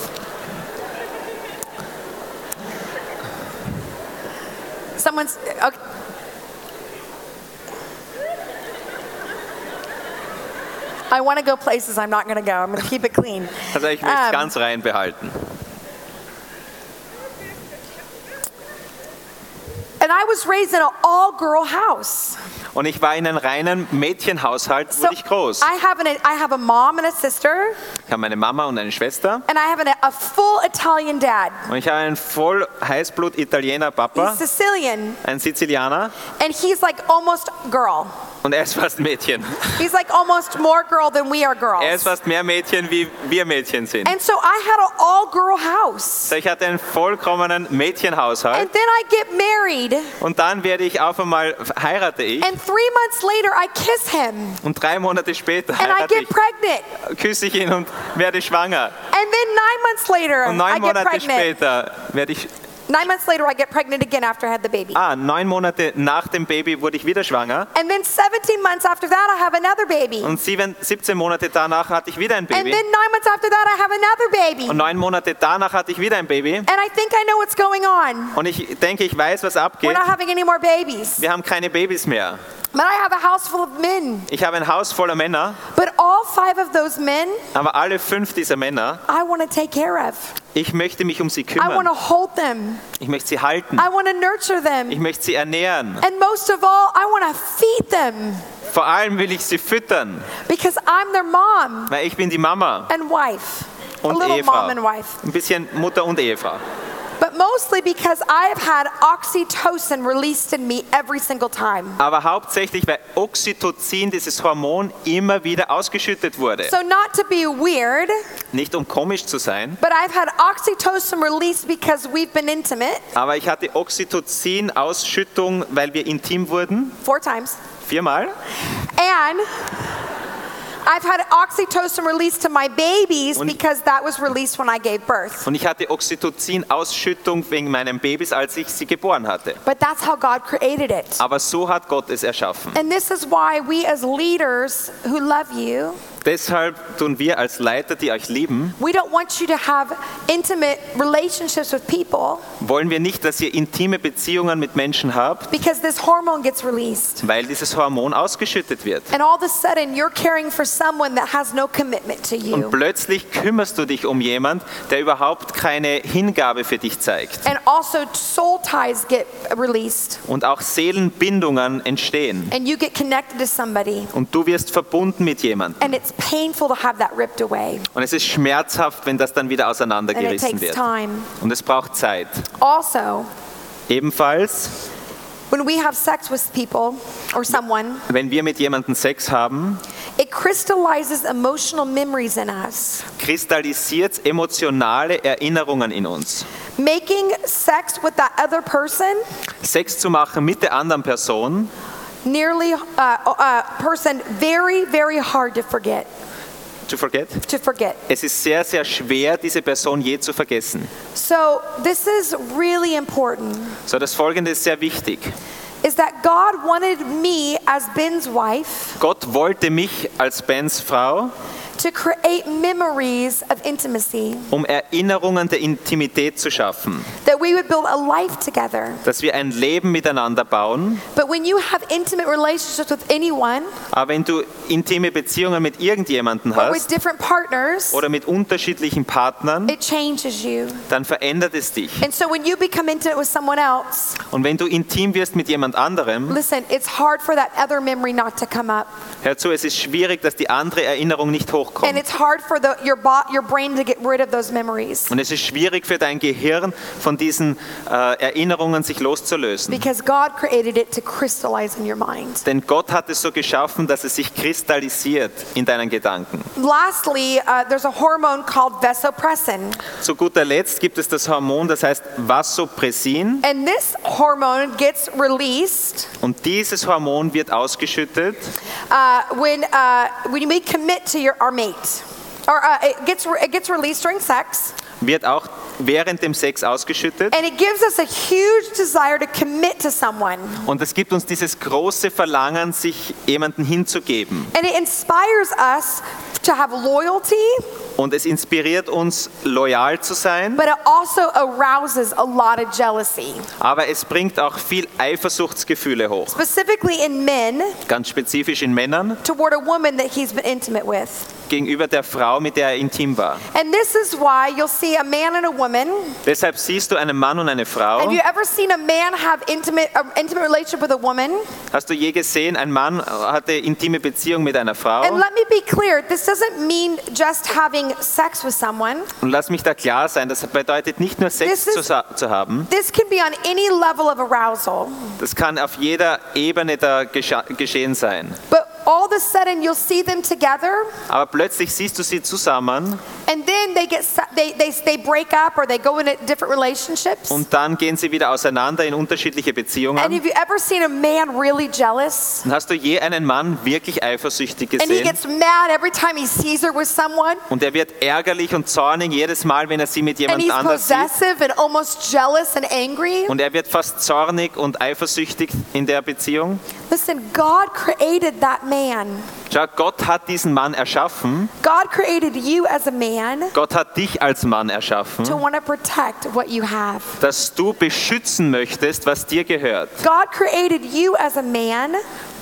Someone's okay. I want to go places I'm not going to go. I'm going to keep it clean. Also ich möchte es Ähm. ganz rein behalten. And I was raised in an all-girl house. Und ich war in einem reinen Mädchenhaushalt, So wurde ich groß. I have an I have a mom and a sister, Ich habe meine Mama und eine Schwester. and I have an, a full Italian dad. Und ich habe einen voll Heißblut-Italiener Papa, He's Sicilian, ein Sizilianer. and he's like almost girl. Und er ist fast Mädchen. He's like almost more girl than we are Er ist girls. fast mehr Mädchen, wie wir Mädchen sind. And so I had an all-girl house. So, ich hatte einen vollkommenen Mädchenhaushalt. And then I get married, Und dann werde ich auf einmal, heirate ich. and three months later I kiss him, Und drei Monate später and I get ich, pregnant. küsse ich ihn und werde schwanger. And then nine months later Und I neun get Monate pregnant. später werde ich, Nine months later I get pregnant again after I had the baby. ah, neun Monate nach dem Baby wurde ich wieder schwanger. And then 17 months after that I have another baby. Und sieben, 17 Monate danach hatte ich wieder ein And Baby. then nine months after that I have another baby. Und neun Monate danach hatte ich wieder ein Baby. And I think I know what's going on. Und ich denke, ich weiß, was We're abgeht. not having any more babies. Wir haben keine Babys mehr. But I have a house full of men. Ich habe ein Haus voller Männer, But all five of those men aber alle fünf dieser Männer, I want to take care of. ich möchte mich um sie I want kümmern. to hold them. Ich möchte sie halten. I want to nurture Ich möchte sie ernähren. And most of all, I want to feed them Vor allem will ich sie füttern, because I'm their mom weil ich bin die Mama and wife. A und little Ehefrau. mom and wife. Ein bisschen Mutter und Ehefrau. Mostly because I've had oxytocin released in me every single time. Aber hauptsächlich, weil Oxytocin, dieses Hormon, immer wieder ausgeschüttet wurde. So, not to be weird, Nicht um komisch zu sein, but I've had oxytocin released because we've been intimate aber ich hatte Oxytocin-Ausschüttung, weil wir intim wurden. four times. Viermal. And I've had oxytocin released to my babies Und- because that was released when I gave birth. Und ich hatte Oxytocin-Ausschüttung wegen meinen Babys, als ich sie geboren hatte. But that's how God created it. Aber so hat Gott es erschaffen. And this is why we, as leaders who love you, Deshalb tun wir als Leiter, die euch lieben, we don't want you to have intimate relationships with people wollen wir nicht, dass ihr intime Beziehungen mit Menschen habt, because this hormone gets released. weil dieses Hormon ausgeschüttet wird. And all of a sudden, you're caring for someone that has no commitment to Und you. plötzlich kümmerst du dich um jemand, der überhaupt keine Hingabe für dich zeigt. And also, soul ties get released, Und auch Seelenbindungen entstehen. and you get connected to somebody. Und du wirst verbunden mit jemandem. And it's painful to have that ripped away. Und es ist schmerzhaft, wenn das dann wieder And it auseinandergerissen takes wird. time. Und es braucht Zeit. Also, Ebenfalls, when we have sex with people or someone, wenn wir mit jemandem Sex haben, it crystallizes emotional memories in us. kristallisiert emotionale Erinnerungen in uns. Making sex with that other person, Sex zu machen mit der anderen Person nearly uh, uh, person, very, very hard to forget. to forget. To forget. Es ist sehr, sehr schwer, diese Person je zu vergessen. So this is really important. So, das Folgende ist sehr wichtig. Is that God wanted me as Ben's wife Gott wollte mich als Bens Frau, to create memories of intimacy, um Erinnerungen der Intimität zu schaffen, that we would build a life together. dass wir ein Leben miteinander bauen. But when you have intimate relationships with anyone Aber wenn du intime Beziehungen mit irgendjemandem or with hast different partners, oder mit unterschiedlichen Partnern, it changes you. dann verändert es dich. And so when you become intimate with someone else, Und wenn du intim wirst mit jemand anderem, listen, it's hard for that other memory not to come up. hör zu, es ist schwierig, dass die andere Erinnerung nicht hochkommt. it's hard for the, your, bo- your brain to get rid of those memories Und es ist schwierig für dein Gehirn, von diesen äh, Erinnerungen sich loszulösen. because God created it to crystallize in your mind. Denn Gott hat es so geschaffen, dass es sich kristallisiert in deinen Gedanken. Lastly, uh, there's a hormone called vasopressin. Zu guter Letzt gibt es das Hormon, das heißt Vasopressin. And this hormone gets released Und dieses Hormon wird ausgeschüttet, uh, when, uh, when we commit to your, our mate. Or uh, it, gets re- it gets released during sex, wird auch während dem Sex ausgeschüttet. and it gives us a huge desire to commit to someone. Und es gibt uns dieses große Verlangen, sich jemanden hinzugeben. And it inspires us to have loyalty, Und es inspiriert uns, loyal zu sein, but it also arouses a lot of jealousy, aber es bringt auch viel Eifersuchtsgefühle hoch. specifically in men Ganz spezifisch in Männern toward a woman that he's been intimate with. gegenüber der Frau, mit der er intim war. And this is why you'll see a man and a woman. Deshalb siehst du einen Mann und eine Frau. Have you ever seen a man have intimate, an intimate relationship with a woman? Hast du je gesehen, ein Mann hatte intime Beziehung mit einer Frau? And let me be clear, this doesn't mean just having sex with someone. Und lass mich da klar sein, das bedeutet nicht nur Sex This zu, is- sa- zu haben, This can be on any level of arousal. das kann auf jeder Ebene da geschehen sein. But all of a sudden you'll see them together Aber plötzlich siehst du sie zusammen and then they get they, they, they break up or they go into different relationships. und dann gehen sie wieder auseinander in unterschiedliche Beziehungen. And have you ever seen a man really jealous? Und hast du je einen Mann wirklich eifersüchtig gesehen? And he gets mad every time he sees her with someone. Und er wird ärgerlich und zornig jedes Mal, wenn er sie mit And jemand he's anders sieht. possessive and almost jealous and angry. Und er wird fast zornig und eifersüchtig in der Beziehung. Listen, God created that man. Schau, Gott hat diesen Mann erschaffen. God created you as a man Gott hat dich als Mann erschaffen, to want to protect what you have. dass du beschützen möchtest, was dir gehört. God created you as a man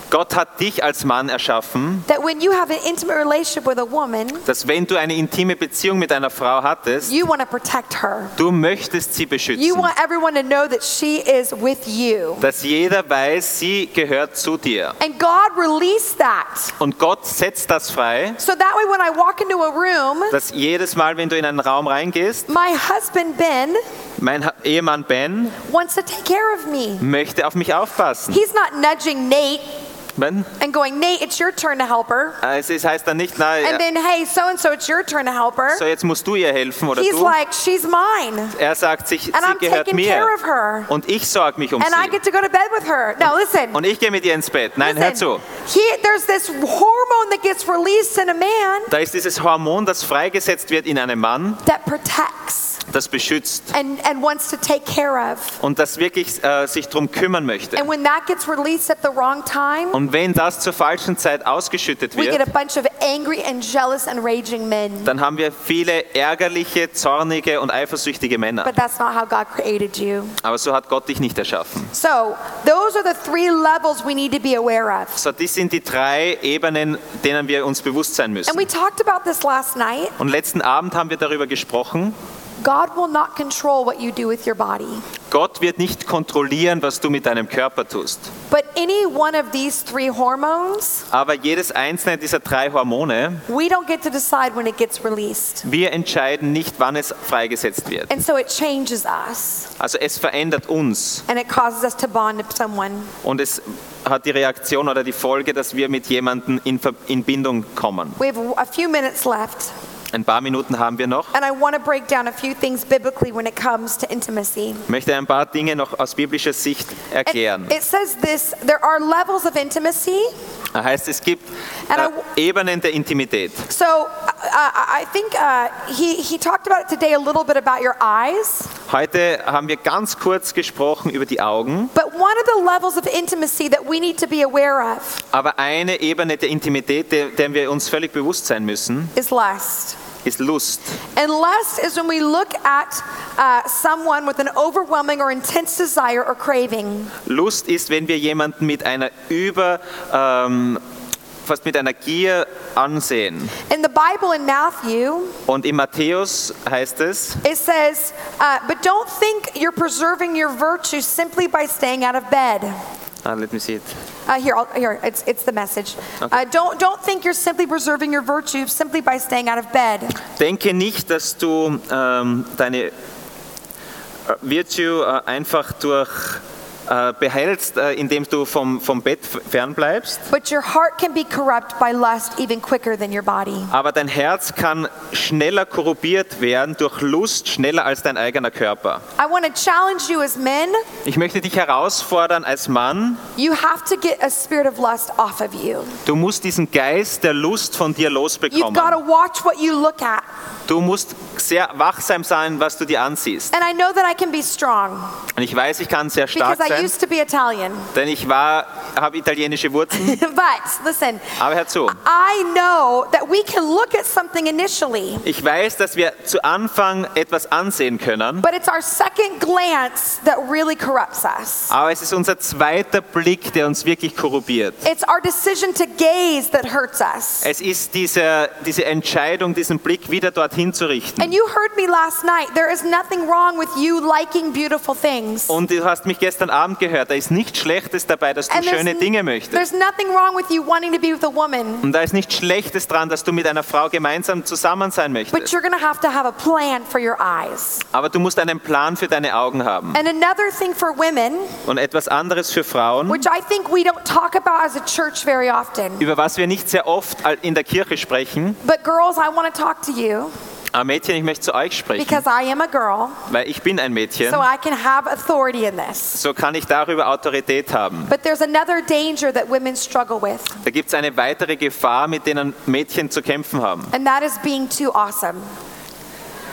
Gott hat dich als Mann erschaffen, that when you have an intimate relationship with a woman, dass wenn du eine intime Beziehung mit einer Frau hattest, you want to protect her. du möchtest sie You beschützen. want everyone to know that she is with you. Dass jeder weiß, sie gehört zu dir. And God released that. Und Gott setzt das frei, So that way, when I walk into a room, dass jedes Mal, wenn du in einen Raum reingehst, my husband Ben mein Ehemann Ben wants to take care of me. möchte auf mich aufpassen. He's not nudging Nate Ben, and going, Nate, it's your turn to help her. äh, es ist- heißt dann nicht, na, And then, hey, so and so, it's your turn to help her. so jetzt musst du ihr helfen oder He's du. like, she's mine. Er sagt sich, And sie I'm gehört taking mir. care of her. Und ich sorge mich um And I sie. get to go to bed with her. Now, listen. Und ich gehe mit ihr ins Bett. Nein, hör listen. zu. He, there's this hormone that gets released in a man Da ist dieses Hormon, das freigesetzt wird in einem Mann, that protects das beschützt and, and wants to take care of. und das wirklich äh, sich darum kümmern möchte. And when that gets released at the wrong time, Und wenn das zur falschen Zeit ausgeschüttet we get a wird, bunch of angry and jealous and raging men. dann haben wir viele ärgerliche, zornige und eifersüchtige Männer. But that's not how God created you. Aber so hat Gott dich nicht erschaffen. So, those are the three levels we need to be aware of. So, das sind die drei Ebenen, denen wir uns bewusst sein müssen. And we talked about this last night. Und letzten Abend haben wir darüber gesprochen, God will not control what you do with your body. Gott wird nicht kontrollieren, was du mit deinem Körper tust. But any one of these three hormones, Aber jedes einzelne dieser drei Hormone, we don't get to decide when it gets released. wir entscheiden nicht, wann es freigesetzt wird. And so it changes us Also es verändert uns and it causes us to bond to someone. und es hat die Reaktion oder die Folge, dass wir mit jemandem in, Ver- in Bindung kommen. We have a few minutes left, Ein paar Minuten haben wir noch. and I want to break down a few things biblically when it comes to intimacy. Ich möchte ein paar Dinge noch aus biblischer Sicht erklären. And it says this there are levels of intimacy. Heißt, es gibt äh, Ebenen der Intimität. So uh, I think uh, he, he talked about it today a little bit about your eyes. Heute haben wir ganz kurz gesprochen über die Augen, But one of the levels of intimacy that we need to be aware of aber eine Ebene der Intimität, der, der wir uns völlig bewusst sein müssen, is lust. Ist Lust. And lust is when we look at uh, someone with an overwhelming or intense desire or craving. Lust ist, wenn wir jemanden mit einer über, ähm, fast mit einer Gier ansehen. In the Bible in Matthew, Und in Matthäus heißt es, it says, uh, But don't think you're preserving your virtue simply by staying out of bed. ah, let me see it. Uh, here, I'll, here, it's, it's the message. Uh, don't, don't think you're simply preserving your virtue simply by staying out of bed. Denke nicht, dass du ähm, deine äh, Virtue äh, einfach durch äh, behältst, äh, indem du vom, vom Bett fernbleibst. But your heart can be corrupt by lust even quicker than your body. Aber dein Herz kann schneller korrupiert werden durch Lust, schneller als dein eigener Körper. I want to challenge you as men. Ich möchte dich herausfordern als Mann, You have to get a spirit of lust off of you. du musst diesen Geist der Lust von dir You've got losbekommen. to watch what you look at. Du musst sehr wachsam sein, was du dir ansiehst. And I know that I can be strong Und ich weiß, ich kann sehr stark because I used to be Italian. denn ich war, habe italienische Wurzeln. but listen, Aber hör zu, I know that we can look at something initially, ich weiß, dass wir zu Anfang etwas ansehen können, but it's our second glance that really corrupts us. aber es ist unser zweiter Blick, der uns wirklich korrupiert. It's our decision to gaze that hurts us. Es ist diese, diese Entscheidung, diesen Blick wieder dorthin zu richten. And you heard me last night. There is nothing wrong with you liking beautiful things. Und du hast mich gestern Abend gehört, da ist nichts Schlechtes dabei, dass du schöne Dinge möchtest. there's nothing wrong with you wanting to be with a woman, Und da ist nichts Schlechtes dran, dass du mit einer Frau gemeinsam zusammen sein möchtest. Aber du musst einen Plan für deine Augen haben. And another thing for women, Und etwas anderes für Frauen, über was wir nicht sehr oft in der Kirche sprechen. But girls, I want to talk to you Aber Mädchen, ich möchte zu euch sprechen, because I am a girl, weil ich bin ein Mädchen. so I can have authority in this. So kann ich darüber Autorität haben. But there's another danger that women struggle with, Da gibt es eine weitere Gefahr, mit denen Mädchen zu kämpfen haben. and that is being too awesome.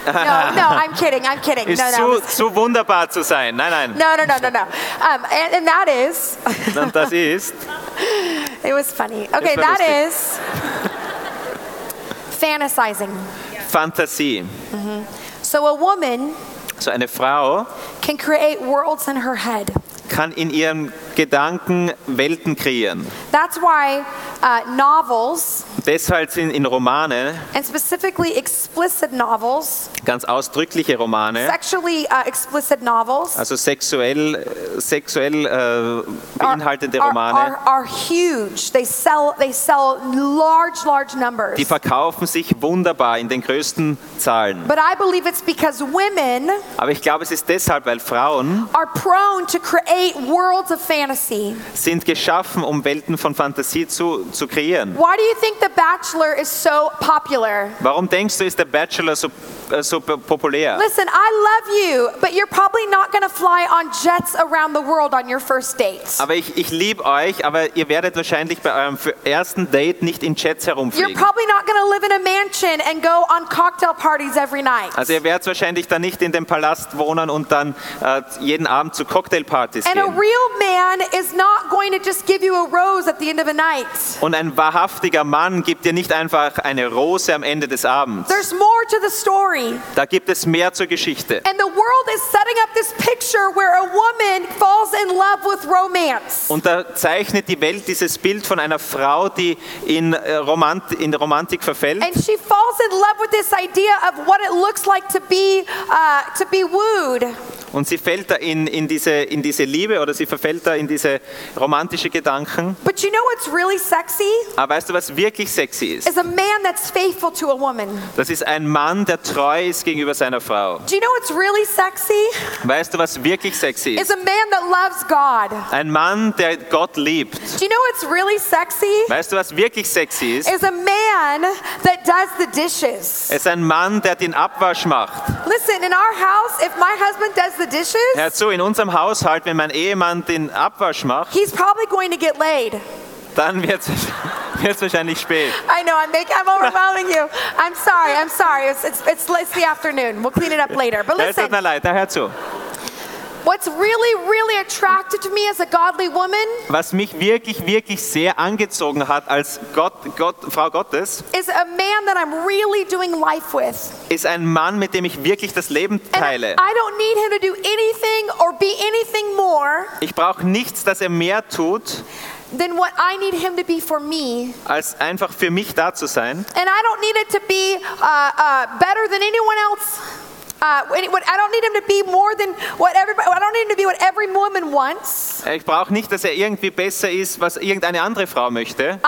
No, no, I'm kidding. I'm kidding. Ist No, no. zu, zu wunderbar zu sein. Nein, nein. No, no, no, no, no. Um, and, and that is, Und das ist, it was funny. Okay, that is fantasizing. Fantasie. So a woman So eine Frau can create worlds in her head. kann in ihren Gedanken Welten kreieren. That's why uh, novels, Deshalb sind in Romane, and specifically explicit novels, ganz ausdrückliche Romane, sexually uh, explicit novels, also sexuell, sexuell are, beinhaltende are, Romane, are, are huge. They sell, they sell large, large numbers. die verkaufen sich wunderbar in den größten Zahlen. But I believe it's because women Aber ich glaube, es ist deshalb, weil Frauen are prone to create worlds of fantasy. Sind geschaffen, um Welten von Fantasie zu, zu kreieren. Why do you think The Bachelor is so popular? Warum denkst du, ist der Bachelor so äh, so po- populär. Listen, I love you, but you're probably not going to fly on jets around the world on your first date. Aber ich, ich liebe euch, aber ihr werdet wahrscheinlich bei eurem ersten Date nicht in Jets You're herumfliegen. probably not going to live in a mansion and go on cocktail parties every night. Also ihr werdet wahrscheinlich dann nicht in dem Palast wohnen und dann äh, jeden Abend zu Cocktailpartys And a gehen. real man is not going to just give you a rose at the end of a night. Und ein wahrhaftiger Mann gibt dir nicht einfach eine Rose am Ende des Abends. There's more to the story. Da gibt es mehr zur Geschichte. And the world is setting up this picture where a woman falls in love with romance. Und da zeichnet die Welt dieses Bild von einer Frau, die in, äh, Romant in Romantik verfällt. And she falls in love with this idea of what it looks like to be uh, to be wooed. Und sie fällt da in, in, diese, in diese Liebe oder sie verfällt da in diese romantische Gedanken. But you know what's really sexy? Aber weißt du, was wirklich sexy ist? Is a man that's faithful to a woman. Das ist ein Mann, der treu ist gegenüber seiner Frau. Do you know what's really sexy? Weißt du, was wirklich sexy Is ist? a man that loves God. Ein Mann, der Gott liebt. Do you know what's really sexy? Weißt du, was wirklich sexy ist? Is a man that does the dishes. Es ist ein Mann, der den Abwasch macht. Listen, in our house, if my husband does the dishes, Hör zu, in unserem Haushalt, wenn mein Ehemann den Abwasch macht, he's probably going to get laid. dann wird es wahrscheinlich spät. I know, I'm making, I'm overwhelming you. I'm sorry, I'm sorry. It's, it's, it's, it's the afternoon. We'll clean it up later. But Es tut listen, mir leid, na, hör zu. What's really, really attractive to me as a godly woman Was mich wirklich, wirklich sehr angezogen hat als Gott, Gott, Frau Gottes, is a man that I'm really doing life with. ist ein Mann, mit dem ich wirklich das Leben And teile. I don't need him to do anything or be anything more Ich brauche nichts, dass er mehr tut, than what I need him to be for me. als einfach für mich da zu sein. And I don't need it to be uh, uh, better than anyone else. Uh. Ich brauche nicht, dass er irgendwie besser ist, was irgendeine andere Frau möchte.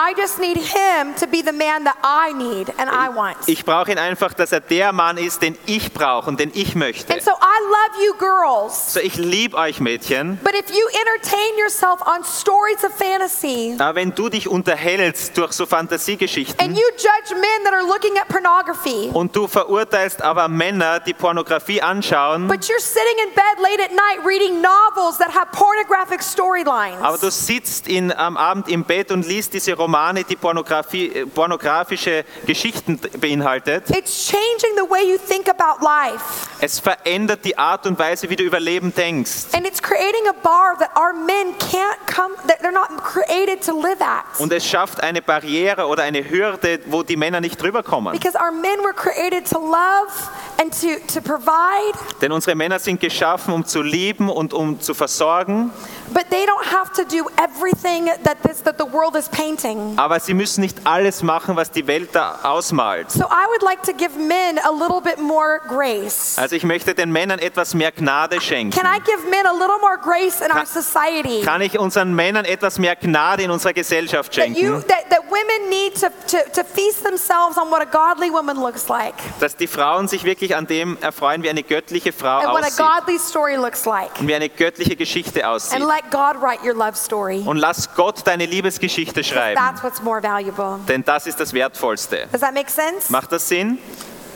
Ich brauche ihn einfach, dass er der Mann ist, den ich brauche und den ich möchte. And so I love you, girls. So, ich liebe euch Mädchen. But if you entertain yourself on stories of fantasy Aber wenn du dich unterhältst durch so Fantasiegeschichten and you judge men that are looking at pornography, und du verurteilst aber Männer, die Pornografie anschauen, but you're sitting in bed late at night reading novels that have pornographic storylines. aber du sitzt in, am Abend im Bett und liest diese Romane, die Pornografie, äh, pornografische Geschichten beinhaltet, It's changing the way you think about life. es verändert die Art und Weise, wie du über Leben denkst. And it's creating a bar that our men can't come, that they're not created to live at. Und es schafft eine Barriere oder eine Hürde, wo die Männer nicht drüber kommen. Because our men were created to love and to, to provide, Denn unsere Männer sind geschaffen, um zu lieben und um zu versorgen, but they don't have to do everything that, this, that the world is painting. aber sie müssen nicht alles machen, was die Welt da ausmalt. So I would like to give men a little bit more grace. Also ich möchte den Männern etwas mehr Gnade schenken. Can I give men a little more grace in our society? Kann ich unseren Männern etwas mehr Gnade in unserer Gesellschaft That, you, schenken? that, that women need to, to, to feast themselves on what a godly woman looks like Dass die Frauen sich wirklich an dem erfreuen, wie eine göttliche Frau and what a aussieht godly story looks like. und wie eine göttliche Geschichte aussieht. And let God write your love story. Und lass Gott deine Liebesgeschichte schreiben, That's what's more valuable. denn das ist das Wertvollste. Does that make sense? Macht das Sinn?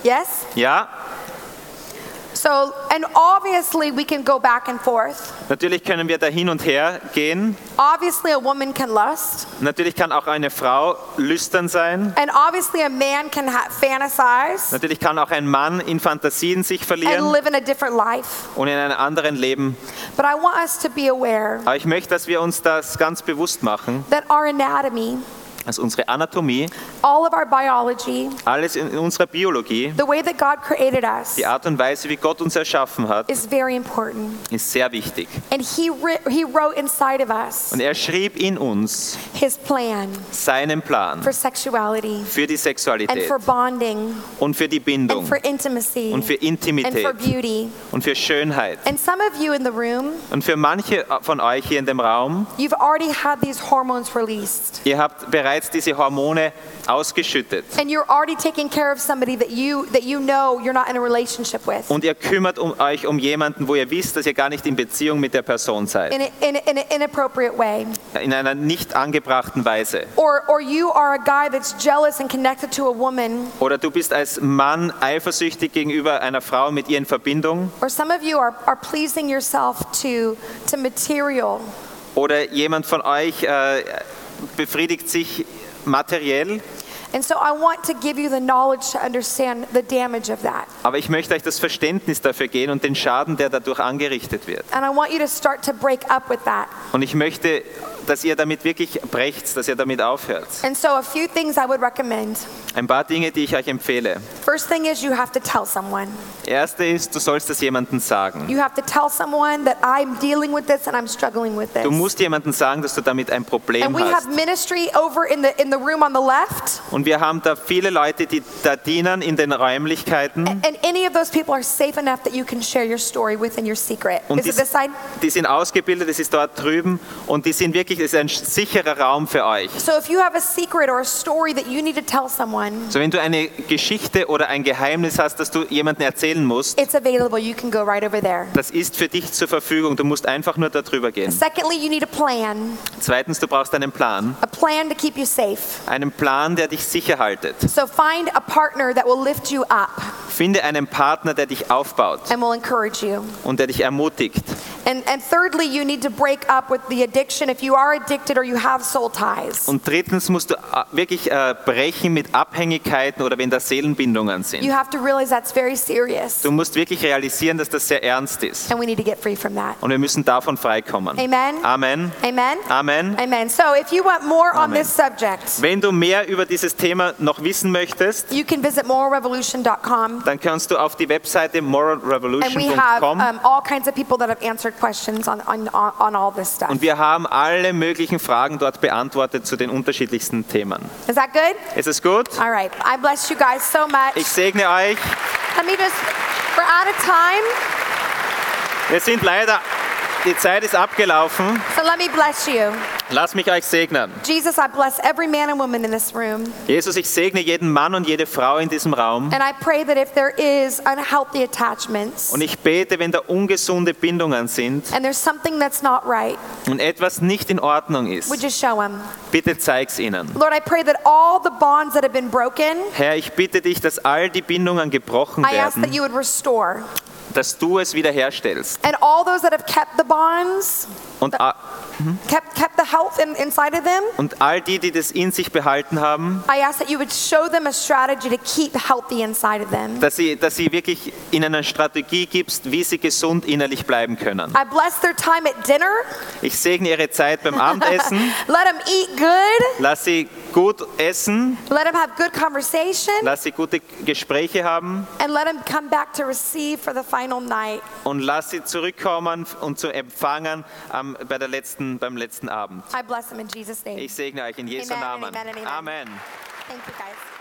Yes? Ja? So, and obviously we can go back and forth. Natürlich können wir da hin und her gehen. Obviously, a woman can lust. Natürlich kann auch eine Frau lüstern sein. And obviously, a man can fantasize Natürlich kann auch ein Mann in Fantasien sich and verlieren live in a different life. und in einem anderen Leben. But I want us to be aware Aber ich möchte, dass wir uns das ganz bewusst machen, that our anatomy, dass unsere Anatomie, all of our biology, alles in unserer Biologie, the way that God created us, die Art und Weise, wie Gott uns erschaffen hat, is very important. ist sehr wichtig. And He, he wrote inside of us Und er schrieb in uns His plan seinen Plan for sexuality für die and Sexualität for bonding und für die and Bindung for intimacy und für and for Intimität beauty. und für Schönheit. And some of you in the room, Und für manche von euch hier in dem Raum, you've already had these hormones released. ihr habt bereits diese Hormone ausgeschüttet. and you're already taking care of somebody that you that you know you're not in a relationship with Und ihr kümmert um euch um jemanden, wo ihr wisst, dass ihr gar nicht in Beziehung mit der Person seid. in, a, in, a, in an inappropriate way In einer nicht angebrachten Weise. or or you are a guy that's jealous and connected to a woman Oder du bist als Mann eifersüchtig gegenüber einer Frau mit ihr in Verbindung. or some of you are, are pleasing yourself to to material Oder jemand von euch äh, befriedigt sich materiell. and so i want to give you the knowledge to understand the damage of that Aber ich möchte euch das Verständnis dafür gehen und den Schaden, der dadurch angerichtet wird. and i want you to start to break up with that Und ich möchte, dass ihr damit wirklich brecht, dass ihr damit aufhört. and so a few things i would recommend Ein paar Dinge, die ich euch empfehle. first thing is you have to tell someone Erste ist, du sollst es jemandem sagen. You have to tell someone that I'm dealing with this and I'm struggling with this. Du musst jemandem sagen, dass du damit ein Problem And we hast. have ministry over in the in the room on the left, Und wir haben da viele Leute, die da dienen in den Räumlichkeiten. and any of those people are safe enough that you can share your story within your secret. Und Is die, it this side? die sind ausgebildet, das ist dort drüben. Und die sind wirklich, das ist ein sicherer Raum für euch. So if you have a secret or a story that you need to tell someone, So wenn du eine Geschichte oder ein Geheimnis hast, das du jemandem erzählen musst, it's available. You can go right over there. das ist für dich zur Verfügung. Du musst einfach nur darüber gehen. Secondly, you need a plan. Zweitens, du brauchst einen Plan. A plan to keep you safe. Einen Plan, der dich sicher haltet. So find a partner that will lift you up Finde einen Partner, der dich aufbaut and will encourage you. und der dich ermutigt. And, and thirdly, you need to break up with the addiction if you are addicted or you have soul ties. Und drittens musst du äh, wirklich äh, brechen mit Abhängigkeiten oder wenn da Seelenbindungen sind. You have to realize that's very serious. Du musst wirklich realisieren, dass das sehr ernst ist. And we need to get free from that. Und wir müssen davon freikommen. Amen. Amen. Amen. Amen. Amen. So if you want more on Amen. this subject, Wenn du mehr über dieses Thema noch wissen möchtest, you can visit moralrevolution.com. dann kannst du auf die Webseite And we have moralrevolution.com um, all kinds of people that have answered questions on, on, on all this stuff. und wir haben alle möglichen Fragen dort beantwortet zu den unterschiedlichsten Themen. Is that good? Ist es gut? All right. I bless you guys so much. Ich segne euch. Let me just, we're out of time, Wir sind leider, die Zeit ist abgelaufen. so let me bless you. Lass mich euch segnen. Jesus, I bless every man and woman in this room. Jesus, ich segne jeden Mann und jede Frau in diesem Raum. And I pray that if there is unhealthy attachments Und ich bete, wenn da ungesunde Bindungen sind and there's something that's not right, und etwas nicht in Ordnung ist, would you show them? bitte zeig's ihnen. Lord, I pray that all the bonds that have been broken, Herr, ich bitte dich, dass all die Bindungen gebrochen I ask that werden, you would restore. Dass du es wiederherstellst. And all those that have kept the bonds, Und, a- kept, kept the health in, inside of them, und all die, die das in sich behalten haben, I ask that you would show them a strategy to keep healthy inside of them. dass sie, dass sie wirklich ihnen eine Strategie gibst, wie sie gesund innerlich bleiben können. I bless their time at dinner. Ich segne ihre Zeit beim Abendessen. Let them eat good. Lass sie gut essen. Let them have good conversation. Lass sie gute Gespräche haben. And let them come back to receive for the final night. Und lass sie zurückkommen und zu empfangen am, bei der letzten, beim letzten Abend. I bless them in Jesus name. Ich segne euch in Jesu amen, Namen. Amen, amen, amen. Thank you guys.